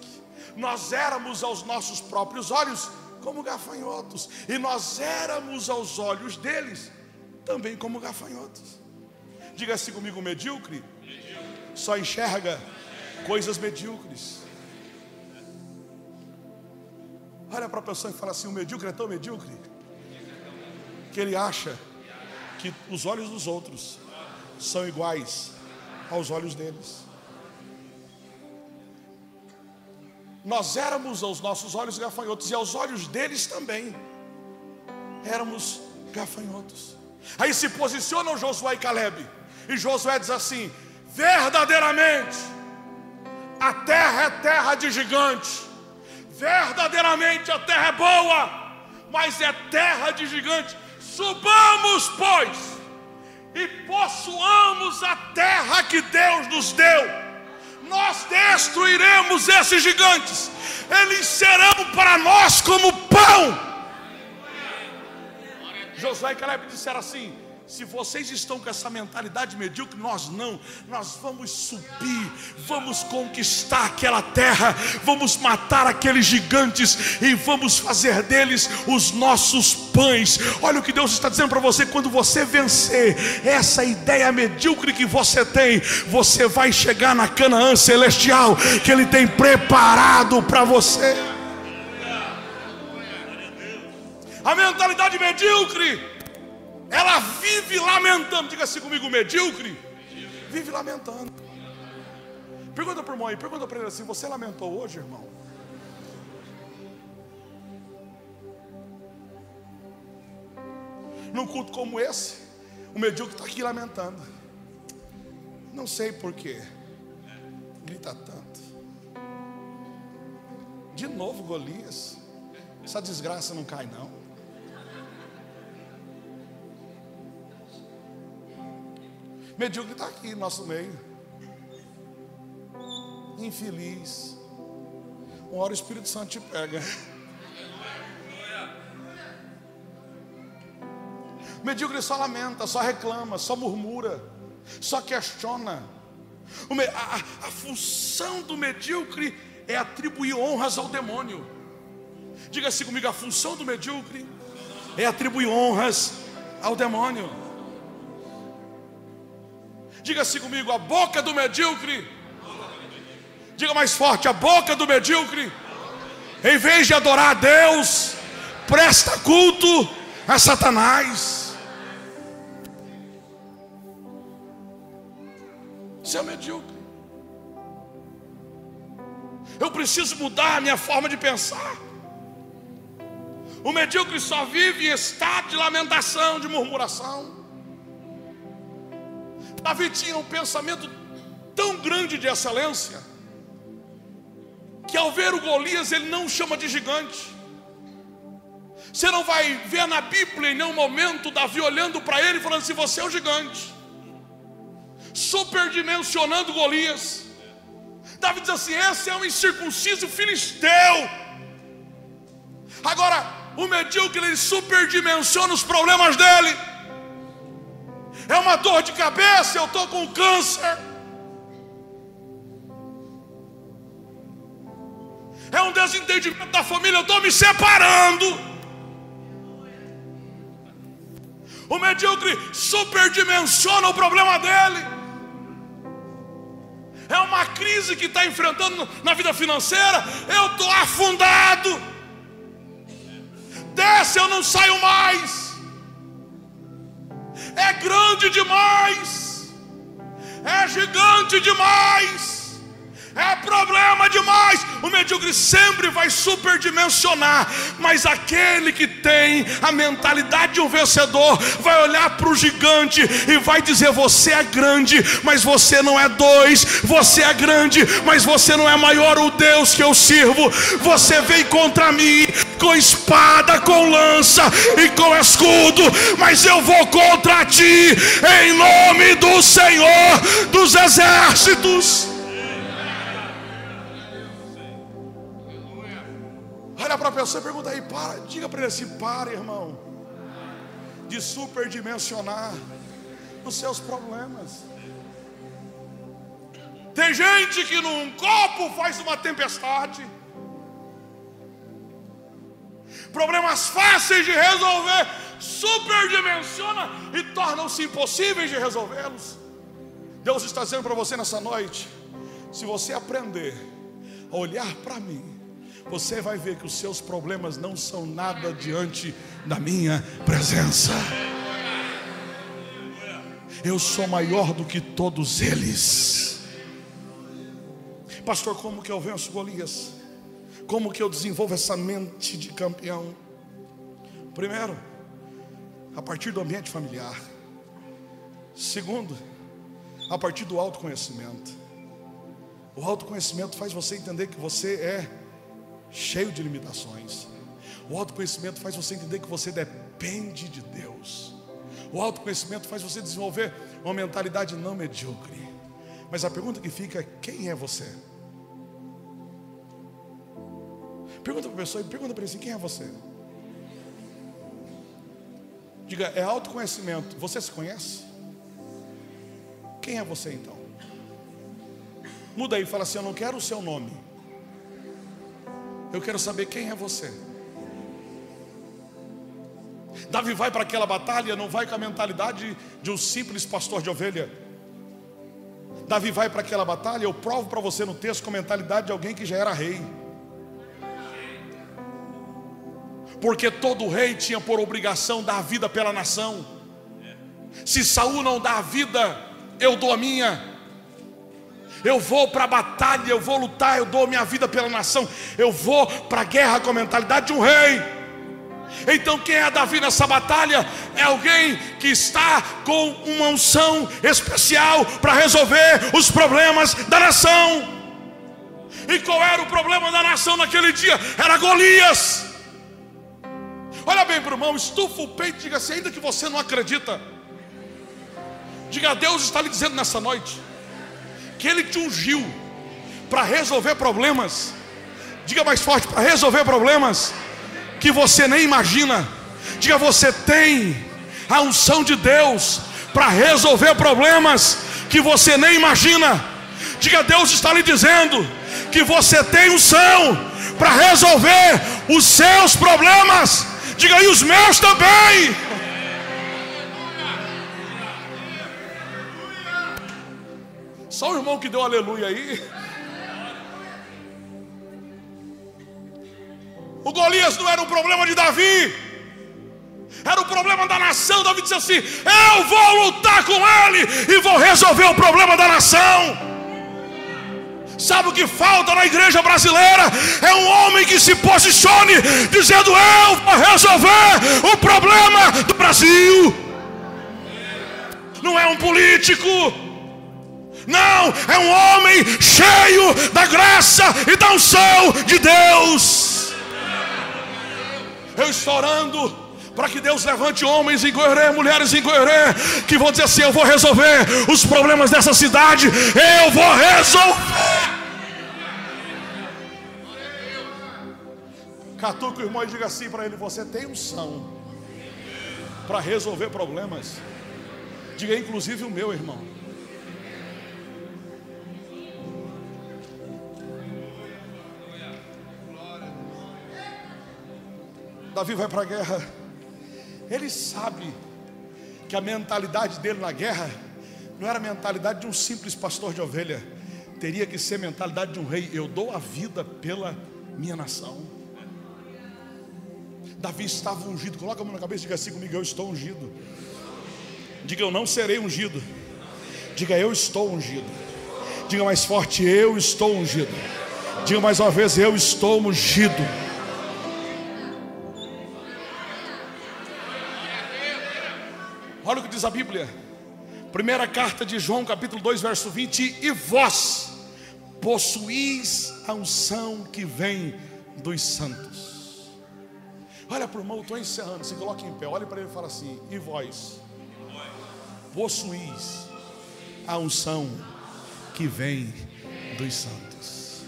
Nós éramos aos nossos próprios olhos como gafanhotos, e nós éramos aos olhos deles também como gafanhotos. Diga assim comigo: medíocre, só enxerga coisas medíocres. Olha para a pessoa e fala assim: o medíocre é tão medíocre que ele acha que os olhos dos outros são iguais aos olhos deles. Nós éramos aos nossos olhos gafanhotos e aos olhos deles também éramos gafanhotos. Aí se posicionam Josué e Caleb, e Josué diz assim: verdadeiramente, a terra é terra de gigante, verdadeiramente a terra é boa, mas é terra de gigante. Subamos, pois, e possuamos a terra que Deus nos deu nós destruiremos esses gigantes, eles serão para nós como pão. Josué e Caleb disseram assim: se vocês estão com essa mentalidade medíocre, nós não. Nós vamos subir, vamos conquistar aquela terra, vamos matar aqueles gigantes e vamos fazer deles os nossos pães. Olha o que Deus está dizendo para você: quando você vencer essa ideia medíocre que você tem, você vai chegar na Canaã celestial que Ele tem preparado para você. A mentalidade medíocre ela vive lamentando. Diga assim comigo, medíocre. Vive lamentando. Pergunta para o irmão aí, pergunta para ele assim: Você lamentou hoje, irmão? Num culto como esse, o medíocre está aqui lamentando. Não sei porquê. Grita tanto. De novo, Golias. Essa desgraça não cai, não. Medíocre está aqui no nosso meio. Infeliz. Uma hora o Espírito Santo te pega. Medíocre só lamenta, só reclama, só murmura, só questiona. A, a, a função do medíocre é atribuir honras ao demônio. Diga-se comigo, a função do medíocre é atribuir honras ao demônio. Diga-se comigo, a boca do medíocre. Diga mais forte, a boca do medíocre. Em vez de adorar a Deus, presta culto a Satanás. Você é medíocre. Eu preciso mudar a minha forma de pensar. O medíocre só vive em estado de lamentação, de murmuração. Davi tinha um pensamento tão grande de excelência, que ao ver o Golias, ele não o chama de gigante. Você não vai ver na Bíblia em nenhum momento Davi olhando para ele e falando assim: Você é o gigante, superdimensionando Golias. Davi diz assim: Esse é um incircunciso filisteu. Agora, o medíocre ele superdimensiona os problemas dele. É uma dor de cabeça, eu estou com câncer. É um desentendimento da família, eu estou me separando. O medíocre superdimensiona o problema dele. É uma crise que está enfrentando na vida financeira. Eu estou afundado. Desce, eu não saio mais. É grande demais. É gigante demais é problema demais. O medíocre sempre vai superdimensionar, mas aquele que tem a mentalidade de um vencedor vai olhar para o gigante e vai dizer: Você é grande, mas você não é dois. Você é grande, mas você não é maior o Deus que eu sirvo. Você vem contra mim com espada, com lança e com escudo, mas eu vou contra ti em nome do Senhor dos exércitos. Olha para a pessoa e pergunta aí, para, diga para ele assim: para, irmão, de superdimensionar os seus problemas. Tem gente que num copo faz uma tempestade. Problemas fáceis de resolver, superdimensiona e tornam-se impossíveis de resolvê-los. Deus está dizendo para você nessa noite: se você aprender a olhar para mim, você vai ver que os seus problemas não são nada diante da minha presença. Eu sou maior do que todos eles. Pastor, como que eu venço Golias? Como que eu desenvolvo essa mente de campeão? Primeiro, a partir do ambiente familiar. Segundo, a partir do autoconhecimento. O autoconhecimento faz você entender que você é cheio de limitações. O autoconhecimento faz você entender que você depende de Deus. O autoconhecimento faz você desenvolver uma mentalidade não medíocre. Mas a pergunta que fica é: quem é você? Pergunta para a pessoa, pergunta para ele assim: quem é você? Diga, é autoconhecimento. Você se conhece? Quem é você então? Muda aí, fala assim: eu não quero o seu nome. Eu quero saber quem é você. Davi vai para aquela batalha, não vai com a mentalidade de um simples pastor de ovelha. Davi vai para aquela batalha, eu provo para você no texto com a mentalidade de alguém que já era rei. Porque todo rei tinha por obrigação dar a vida pela nação. Se Saul não dá a vida, eu dou a minha. Eu vou para a batalha, eu vou lutar, eu dou minha vida pela nação. Eu vou para a guerra com a mentalidade de um rei. Então, quem é Davi nessa batalha? É alguém que está com uma unção especial para resolver os problemas da nação. E qual era o problema da nação naquele dia? Era Golias. Olha bem para o irmão, estufa o peito e diga assim: ainda que você não acredita, diga a Deus está lhe dizendo nessa noite que Ele te ungiu para resolver problemas. Diga mais forte: para resolver problemas que você nem imagina. Diga, você tem a unção de Deus para resolver problemas que você nem imagina. Diga, Deus está lhe dizendo que você tem unção para resolver os seus problemas. Diga, e os meus também. Só o irmão que deu aleluia aí. O Golias não era um problema de Davi, era o problema da nação. Davi disse assim: Eu vou lutar com ele e vou resolver o problema da nação. Sabe o que falta na igreja brasileira? É um homem que se posicione, dizendo: Eu vou resolver o problema do Brasil. Não é um político, não, é um homem cheio da graça e da unção de Deus. Eu estou orando para que Deus levante homens em Goiânia, mulheres em Goiânia, que vão dizer assim: Eu vou resolver os problemas dessa cidade, eu vou resolver. Catuca o irmão e diga assim para ele: Você tem unção para resolver problemas. Diga inclusive o meu irmão. Davi vai para a guerra. Ele sabe que a mentalidade dele na guerra não era a mentalidade de um simples pastor de ovelha, teria que ser a mentalidade de um rei. Eu dou a vida pela minha nação. Davi estava ungido. Coloca a mão na cabeça e diga assim comigo: Eu estou ungido. Diga, eu não serei ungido. Diga, eu estou ungido. Diga mais forte: Eu estou ungido. Diga mais uma vez: Eu estou ungido. Diz a Bíblia. Primeira carta de João, capítulo 2, verso 20: E vós possuís a unção que vem dos santos. Olha para o irmão, estou encerrando. Se coloque em pé, olhe para ele e fala assim: E vós possuís a unção que vem dos santos.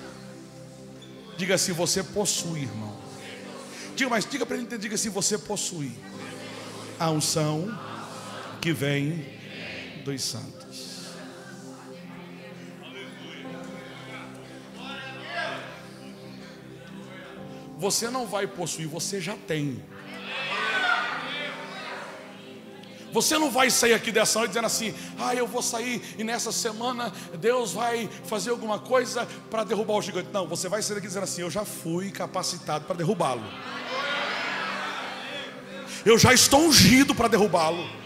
Diga se assim, você possui, irmão. Diga, mas diga para ele entender, diga se assim, você possui a unção que vem dos santos. Você não vai possuir, você já tem. Você não vai sair aqui dessa noite dizendo assim: ah, eu vou sair e nessa semana Deus vai fazer alguma coisa para derrubar o gigante. Não, você vai sair aqui dizendo assim: eu já fui capacitado para derrubá-lo. Eu já estou ungido para derrubá-lo.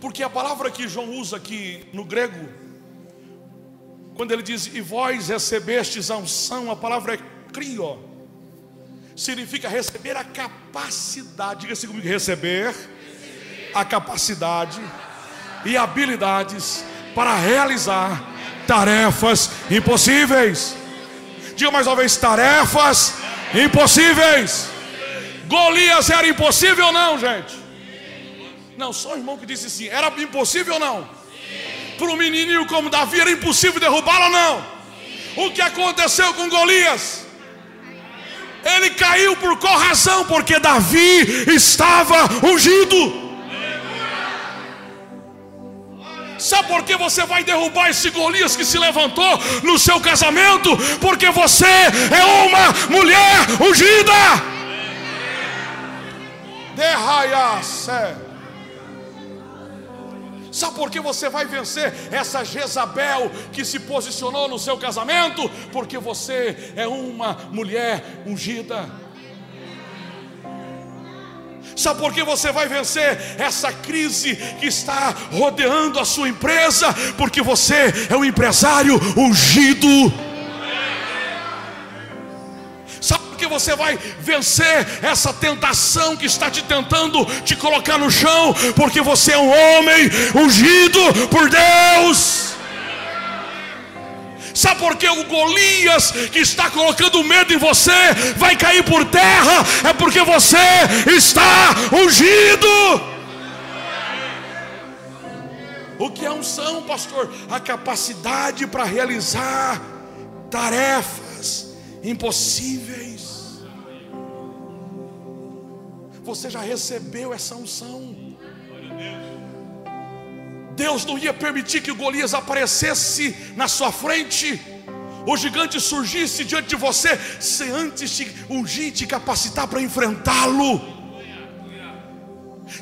Porque a palavra que João usa aqui no grego, quando ele diz, e vós recebestes a unção, a palavra é crio, significa receber a capacidade, diga-se comigo, receber a capacidade e habilidades para realizar tarefas impossíveis. Diga mais uma vez: tarefas impossíveis. Golias era impossível ou não, gente? Não, só o irmão que disse sim. Era impossível ou não? Para um menininho como Davi era impossível derrubá-lo ou não? O que aconteceu com Golias? Ele caiu por qual razão? Porque Davi estava ungido. Sabe por que você vai derrubar esse Golias que se levantou no seu casamento? Porque você é uma mulher ungida. Derraia-se. Sabe por que você vai vencer essa Jezabel que se posicionou no seu casamento? Porque você é uma mulher ungida. Sabe por que você vai vencer essa crise que está rodeando a sua empresa? Porque você é um empresário ungido. Que você vai vencer essa tentação que está te tentando te colocar no chão, porque você é um homem ungido por Deus. Sabe por que o Golias que está colocando medo em você vai cair por terra? É porque você está ungido. O que é unção, pastor? A capacidade para realizar tarefas impossíveis. Você já recebeu essa unção. Deus não ia permitir que o Golias aparecesse na sua frente, o gigante surgisse diante de você, sem antes te ungir, te capacitar para enfrentá-lo.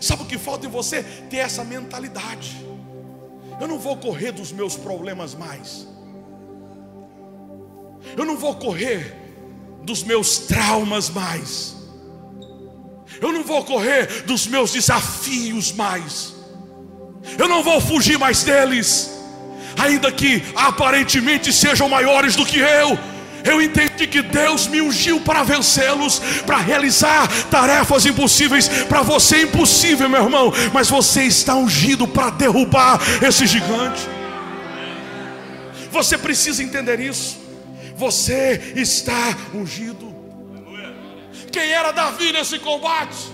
Sabe o que falta em você? Ter essa mentalidade. Eu não vou correr dos meus problemas mais. Eu não vou correr dos meus traumas mais. Eu não vou correr dos meus desafios mais. Eu não vou fugir mais deles, ainda que aparentemente sejam maiores do que eu. Eu entendi que Deus me ungiu para vencê-los, para realizar tarefas impossíveis. Para você é impossível, meu irmão, mas você está ungido para derrubar esse gigante. Você precisa entender isso. Você está ungido. Quem era Davi nesse combate?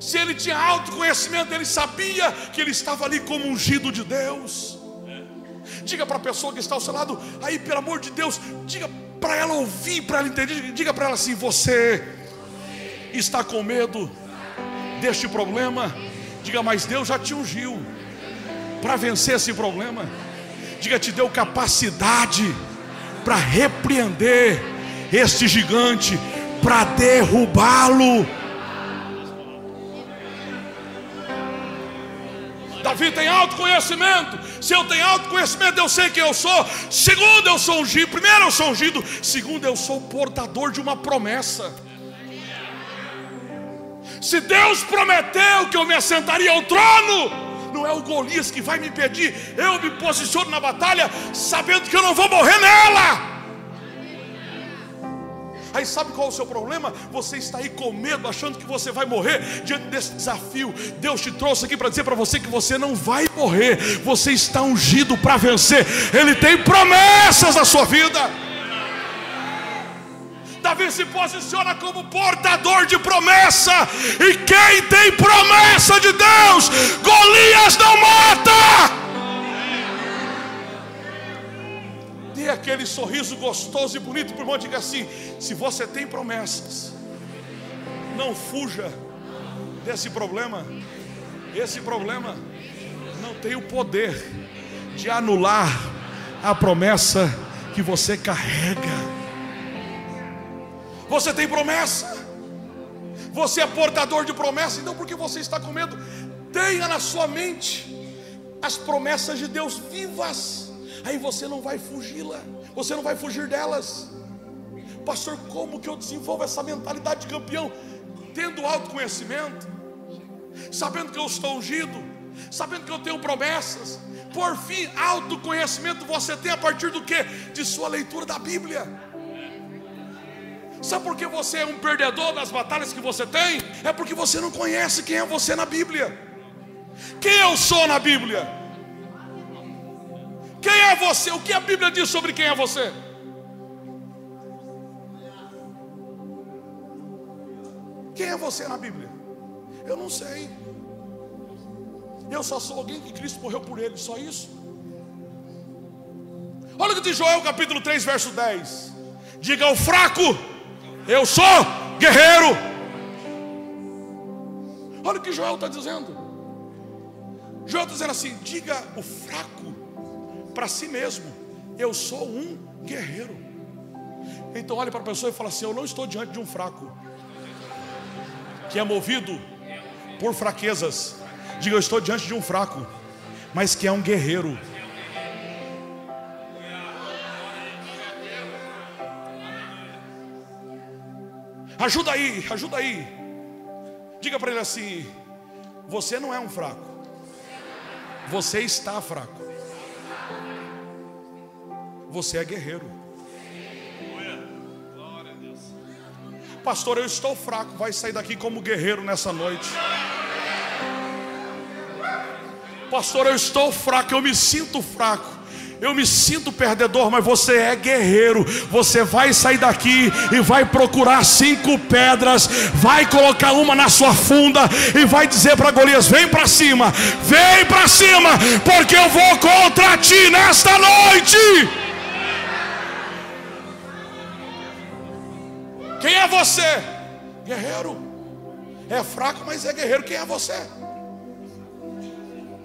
Se ele tinha autoconhecimento, ele sabia que ele estava ali como ungido de Deus. Diga para a pessoa que está ao seu lado, aí pelo amor de Deus, diga para ela ouvir, para ela entender, diga para ela assim: você está com medo deste problema? Diga, mas Deus já te ungiu para vencer esse problema. Diga, te deu capacidade para repreender este gigante, para derrubá-lo. Davi tem autoconhecimento. Se eu tenho autoconhecimento, eu sei quem eu sou. Segundo, eu sou ungido. Primeiro, eu sou ungido. Segundo, eu sou portador de uma promessa. Se Deus prometeu que eu me assentaria ao trono, não é o Golias que vai me impedir. Eu me posiciono na batalha, sabendo que eu não vou morrer nela. Aí sabe qual é o seu problema? Você está aí com medo, achando que você vai morrer diante desse desafio. Deus te trouxe aqui para dizer para você que você não vai morrer. Você está ungido para vencer. Ele tem promessas na sua vida. Davi se posiciona como portador de promessa. E quem tem promessa de Deus, Golias não mata. Aquele sorriso gostoso e bonito para o irmão, diga assim: se você tem promessas, não fuja desse problema. Esse problema não tem o poder de anular a promessa que você carrega. Você tem promessa, você é portador de promessa, então por que você está com medo? Tenha na sua mente as promessas de Deus vivas aí você não vai fugi-la, você não vai fugir delas. Pastor, como que eu desenvolvo essa mentalidade de campeão? Tendo autoconhecimento, sabendo que eu estou ungido, sabendo que eu tenho promessas. Por fim, autoconhecimento você tem a partir do que? De sua leitura da Bíblia. Sabe por que você é um perdedor das batalhas que você tem? É porque você não conhece quem é você na Bíblia. Quem eu sou na Bíblia? Quem é você? O que a Bíblia diz sobre quem é você? Quem é você na Bíblia? Eu não sei. Eu só sou alguém que Cristo morreu por ele, só isso. Olha o que diz Joel capítulo 3, verso 10. Diga ao fraco, eu sou guerreiro. Olha o que Joel está dizendo. Joel está dizendo assim: diga o fraco, para si mesmo: Eu sou um guerreiro. Então olhe para a pessoa e fala assim: Eu não estou diante de um fraco, que é movido por fraquezas. Diga: Eu estou diante de um fraco, mas que é um guerreiro. Ajuda aí, ajuda aí. Diga para ele assim: Você não é um fraco, você está fraco você é guerreiro. Pastor, eu estou fraco. Vai sair daqui como guerreiro nessa noite. Pastor, eu estou fraco. Eu me sinto fraco. Eu me sinto perdedor, mas você é guerreiro. Você vai sair daqui e vai procurar cinco pedras, vai colocar uma na sua funda e vai dizer para Golias: Vem para cima, vem para cima, porque eu vou contra ti nesta noite. Quem é você? Guerreiro. é fraco, mas é guerreiro. Quem é você?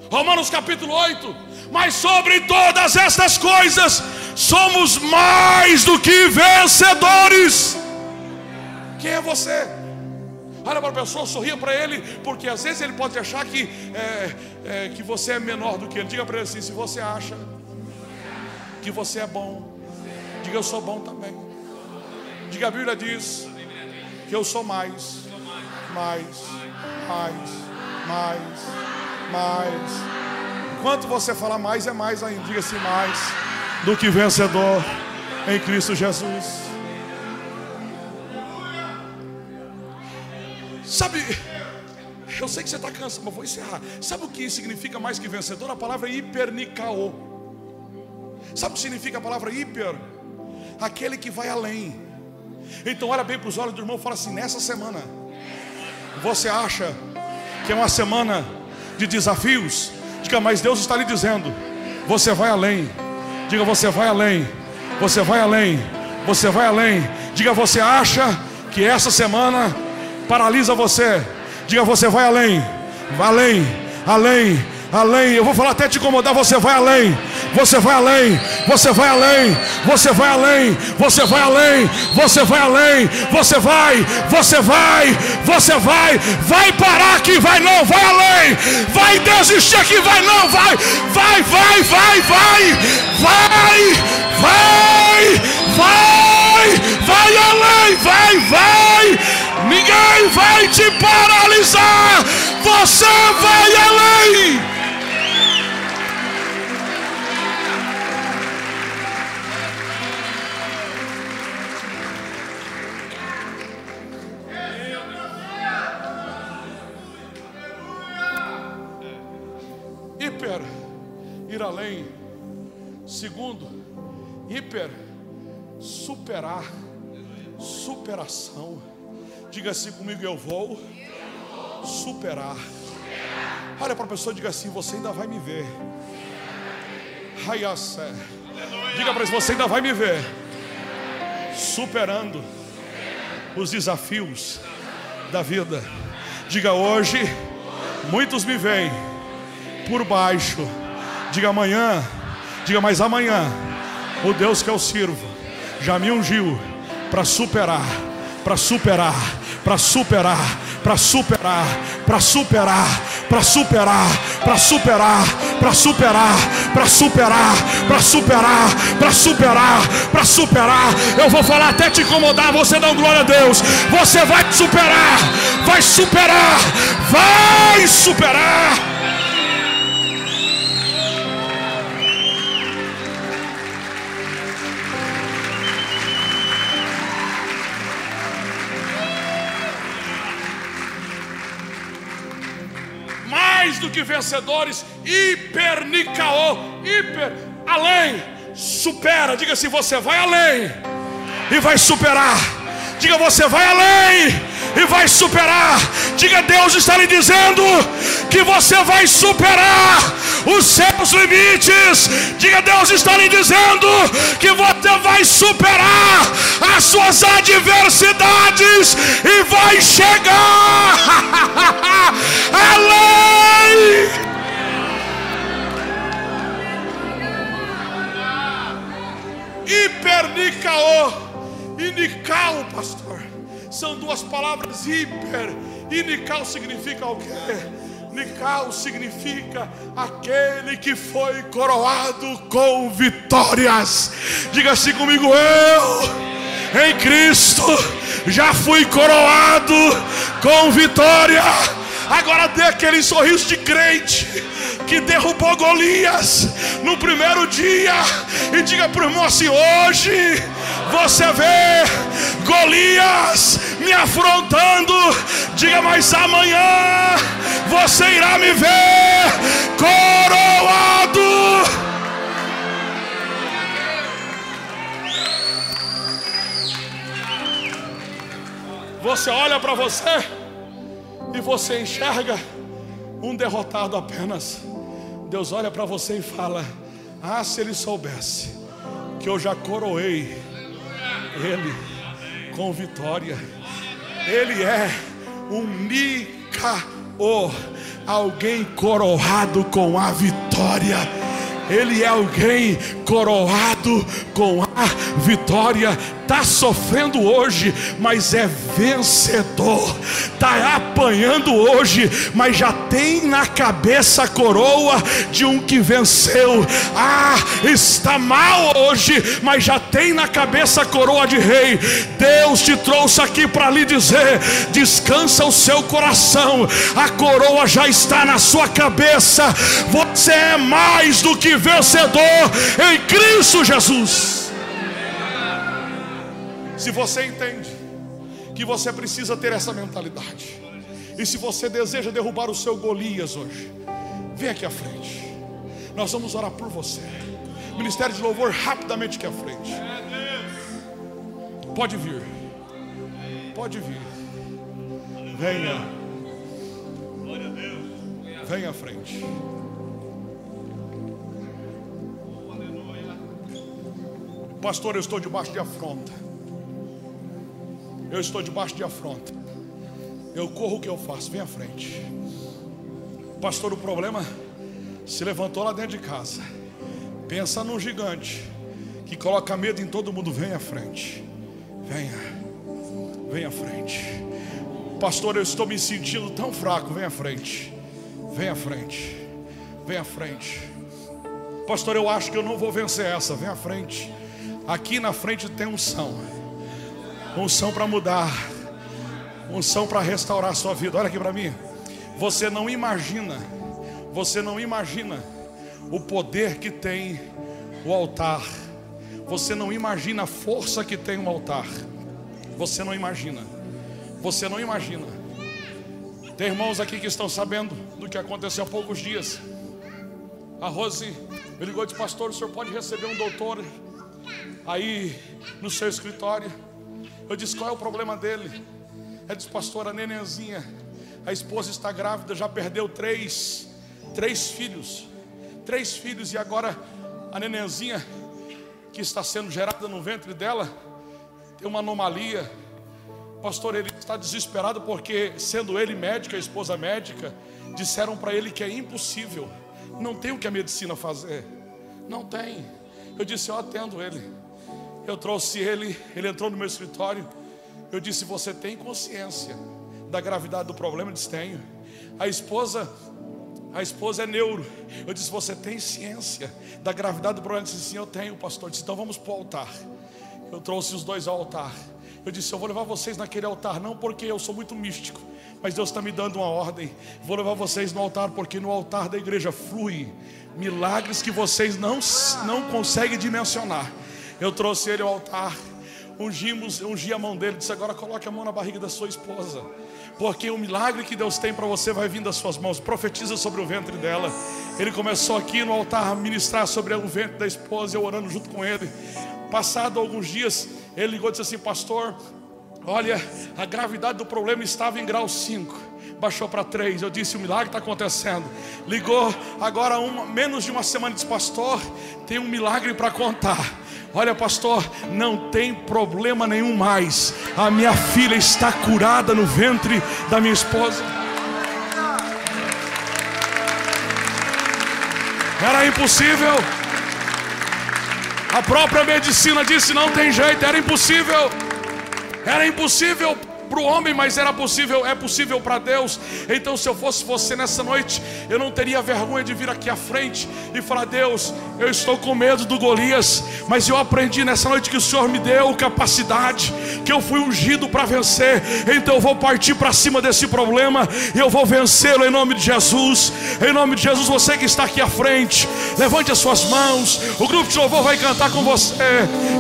Romanos capítulo 8. Mas sobre todas estas coisas, somos mais do que vencedores. Quem é você? Olha para a pessoa, sorria para ele, porque às vezes ele pode achar que, é, é, que você é menor do que ele. Diga para ele assim: se você acha que você é bom, diga eu sou bom também. Diga a Bíblia diz que eu sou mais, mais, mais, mais, mais. Enquanto você falar mais, é mais ainda. Diga assim: mais do que vencedor em Cristo Jesus. Sabe, eu sei que você está cansado, mas vou encerrar. Sabe o que significa mais que vencedor? A palavra hipernicaô. Sabe o que significa a palavra hiper? Aquele que vai além. Então olha bem para os olhos do irmão e fala assim: nessa semana, você acha que é uma semana de desafios? Diga, mas Deus está lhe dizendo: você vai além. Diga, você vai além. Você vai além. Você vai além. Diga, você acha que essa semana paralisa você. Diga, você vai além, vai além, além, além. Eu vou falar até te incomodar, você vai além. Você vai além, você vai além, você vai além, você vai além, você vai além, você vai, você vai, você vai, vai parar aqui, vai não, vai além, vai desistir aqui, vai não, vai, vai, vai, vai, vai, vai, vai, vai, vai além, vai, vai. Ninguém vai te paralisar. Você vai além. Superar, superação. Diga assim comigo: eu vou superar. Olha para a pessoa e diga assim: você ainda vai me ver. Raiassé. Diga para ele: você ainda vai me ver superando os desafios da vida. Diga hoje, muitos me veem por baixo. Diga amanhã, diga mais amanhã, o Deus que eu sirvo já me ungiu para superar, para superar para superar, para superar, para superar, para superar, para superar, para superar, para superar, para superar, para superar, para superar. Eu vou falar até te incomodar, você dá glória a Deus. Você vai superar, vai superar, vai superar. Do que vencedores, hipernicaô, hiper, além, supera. Diga assim: você vai além e vai superar. Diga você vai além e vai superar. Diga Deus está lhe dizendo que você vai superar os seus limites. Diga Deus está lhe dizendo que você vai superar as suas adversidades e vai chegar além. Hipernicaô e Nical, pastor, são duas palavras hiper. E Nical significa o quê? Nical significa aquele que foi coroado com vitórias. Diga assim comigo, eu em Cristo já fui coroado com vitória. Agora dê aquele sorriso de crente que derrubou Golias no primeiro dia e diga para o irmão assim: hoje você vê Golias me afrontando, diga, mas amanhã você irá me ver coroado. Você olha para você e você enxerga um derrotado apenas. Deus olha para você e fala: Ah, se ele soubesse que eu já coroei ele com vitória. Ele é um Micaô, alguém coroado com a vitória. Ele é alguém coroado com a vitória está sofrendo hoje, mas é vencedor, está apanhando hoje, mas já tem na cabeça a coroa de um que venceu. Ah, está mal hoje, mas já tem na cabeça a coroa de rei. Deus te trouxe aqui para lhe dizer: descansa o seu coração, a coroa já está na sua cabeça. Você é mais do que vencedor em Cristo Jesus. Se você entende que você precisa ter essa mentalidade, e se você deseja derrubar o seu Golias hoje, vem aqui à frente. Nós vamos orar por você. Ministério de louvor rapidamente aqui à frente. Pode vir. Pode vir. Venha. Venha à frente. Pastor, eu estou debaixo de afronta. Eu estou debaixo de afronta. Eu corro o que eu faço, vem à frente. Pastor, o problema se levantou lá dentro de casa. Pensa num gigante que coloca medo em todo mundo, vem à frente. Venha, vem à frente. Pastor, eu estou me sentindo tão fraco, vem à frente. Vem à frente. Vem à frente. Pastor, eu acho que eu não vou vencer essa, vem à frente. Aqui na frente tem um são unção para mudar, unção para restaurar a sua vida. Olha aqui para mim. Você não imagina, você não imagina o poder que tem o altar. Você não imagina a força que tem o altar. Você não imagina. Você não imagina. Tem irmãos aqui que estão sabendo do que aconteceu há poucos dias. A Rose ligou e disse: Pastor, o senhor pode receber um doutor aí no seu escritório. Eu disse: qual é o problema dele? Ele disse: pastor, a nenenzinha, a esposa está grávida, já perdeu três, três filhos, três filhos, e agora a nenenzinha que está sendo gerada no ventre dela tem uma anomalia. Pastor, ele está desesperado porque, sendo ele médico, a esposa médica, disseram para ele que é impossível, não tem o que a medicina fazer, não tem. Eu disse: eu atendo ele. Eu trouxe ele, ele entrou no meu escritório. Eu disse: Você tem consciência da gravidade do problema? Ele disse: Tenho. A esposa, a esposa é neuro. Eu disse: Você tem ciência da gravidade do problema? Ele disse: Sim, eu tenho, pastor. Eu disse: Então vamos para o altar. Eu trouxe os dois ao altar. Eu disse: Eu vou levar vocês naquele altar, não porque eu sou muito místico, mas Deus está me dando uma ordem. Vou levar vocês no altar, porque no altar da igreja flui milagres que vocês não, não conseguem dimensionar. Eu trouxe ele ao altar, ungimos, ungi a mão dele, disse: agora coloque a mão na barriga da sua esposa, porque o milagre que Deus tem para você vai vir das suas mãos. Profetiza sobre o ventre dela. Ele começou aqui no altar a ministrar sobre o ventre da esposa, eu orando junto com ele. Passado alguns dias, ele ligou e disse assim: Pastor, olha, a gravidade do problema estava em grau 5 baixou para três. Eu disse: o milagre está acontecendo. Ligou agora, uma, menos de uma semana, disse: Pastor, tem um milagre para contar. Olha, pastor, não tem problema nenhum mais. A minha filha está curada no ventre da minha esposa. Era impossível. A própria medicina disse: não tem jeito, era impossível. Era impossível para o homem, mas era possível, é possível para Deus. Então, se eu fosse você nessa noite, eu não teria vergonha de vir aqui à frente e falar: Deus, eu estou com medo do Golias, mas eu aprendi nessa noite que o Senhor me deu capacidade, que eu fui ungido para vencer. Então, eu vou partir para cima desse problema e eu vou vencê-lo em nome de Jesus. Em nome de Jesus, você que está aqui à frente, levante as suas mãos. O grupo de louvor vai cantar com você.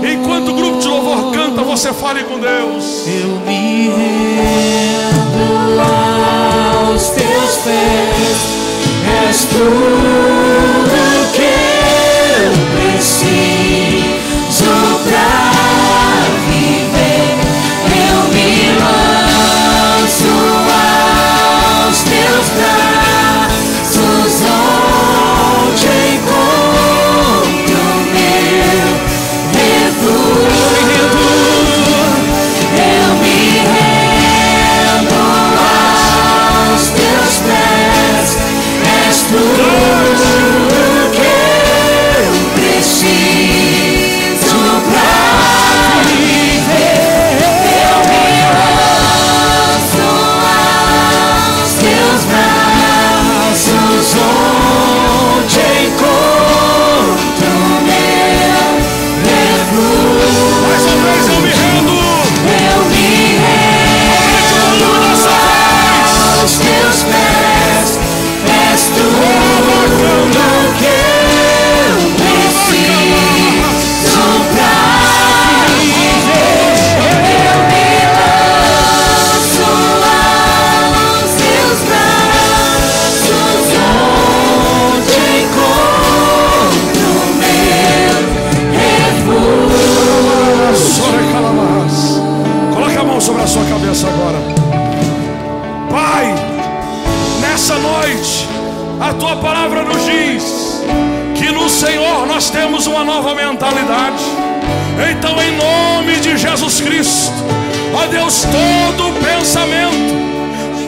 Enquanto o grupo de louvor canta, você fale com Deus. Eu me rendo aos teus pés,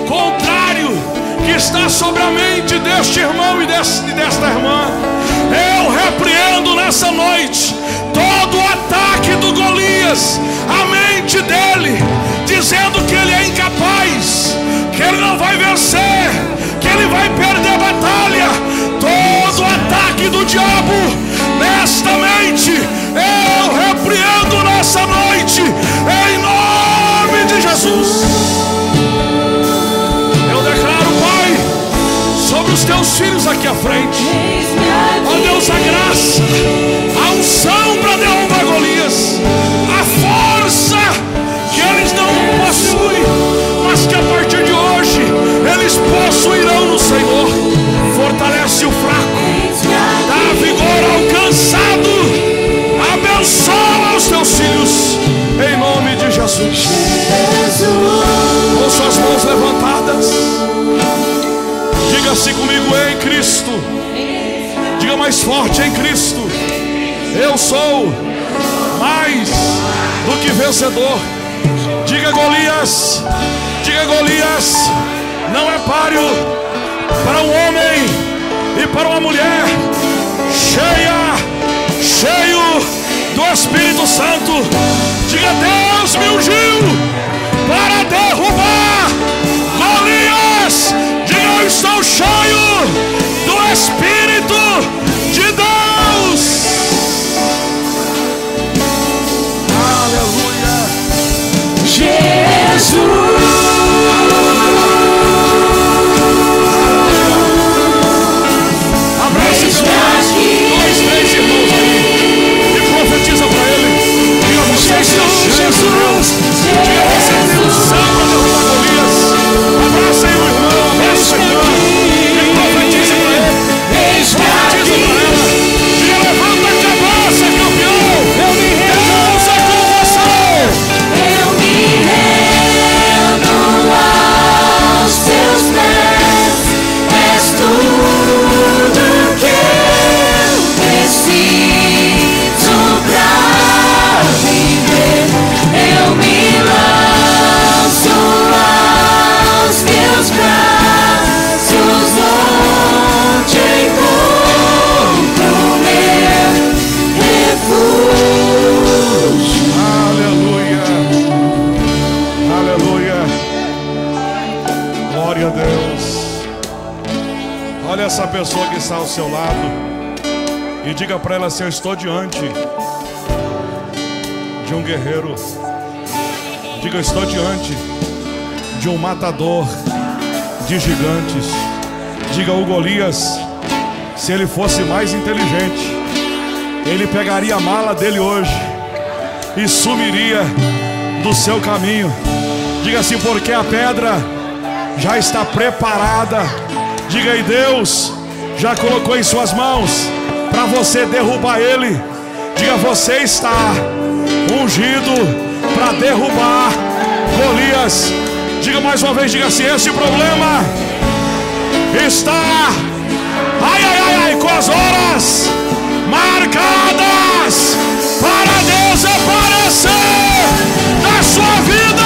contrário que está sobre a mente deste irmão e desta irmã, eu repreendo nessa noite todo o ataque do Golias à mente dele, dizendo que ele é incapaz, que ele não vai vencer, que ele vai perder a batalha. Todo o ataque do diabo nesta mente, eu repreendo nessa noite, em nome de Jesus. Os teus filhos aqui à frente, ó Deus, a graça, a unção para derrubar Golias, a força que eles não possuem, mas que a partir de hoje eles possuirão no Senhor. Fortalece o fraco, dá vigor ao cansado, abençoa os teus filhos, em nome de Jesus. Com suas mãos levantadas, diga-se comigo em Cristo, diga mais forte em Cristo. Eu sou mais do que vencedor. Diga Golias, diga Golias, não é páreo para um homem e para uma mulher cheia, cheio do Espírito Santo. Diga Deus me ungiu para derrubar eu estou cheio do Espírito de Deus. Aleluia. Jesus. Abraça esse irmão, dois, três irmãos aí. E profetiza para ele. Diga você está cheio de Deus. Diga você tem unção para derrubar Golias. Seu lado. E diga para ela assim: Eu estou diante de um guerreiro. Diga: Eu estou diante de um matador de gigantes. Diga: O Golias, se ele fosse mais inteligente, ele pegaria a mala dele hoje e sumiria do seu caminho. Diga assim, porque a pedra já está preparada. Diga aí, Deus já colocou em suas mãos para você derrubar ele. Diga: Você está ungido para derrubar Golias. Diga mais uma vez: Diga se esse problema está. Ai, ai, ai, ai, com as horas marcadas para Deus aparecer na sua vida.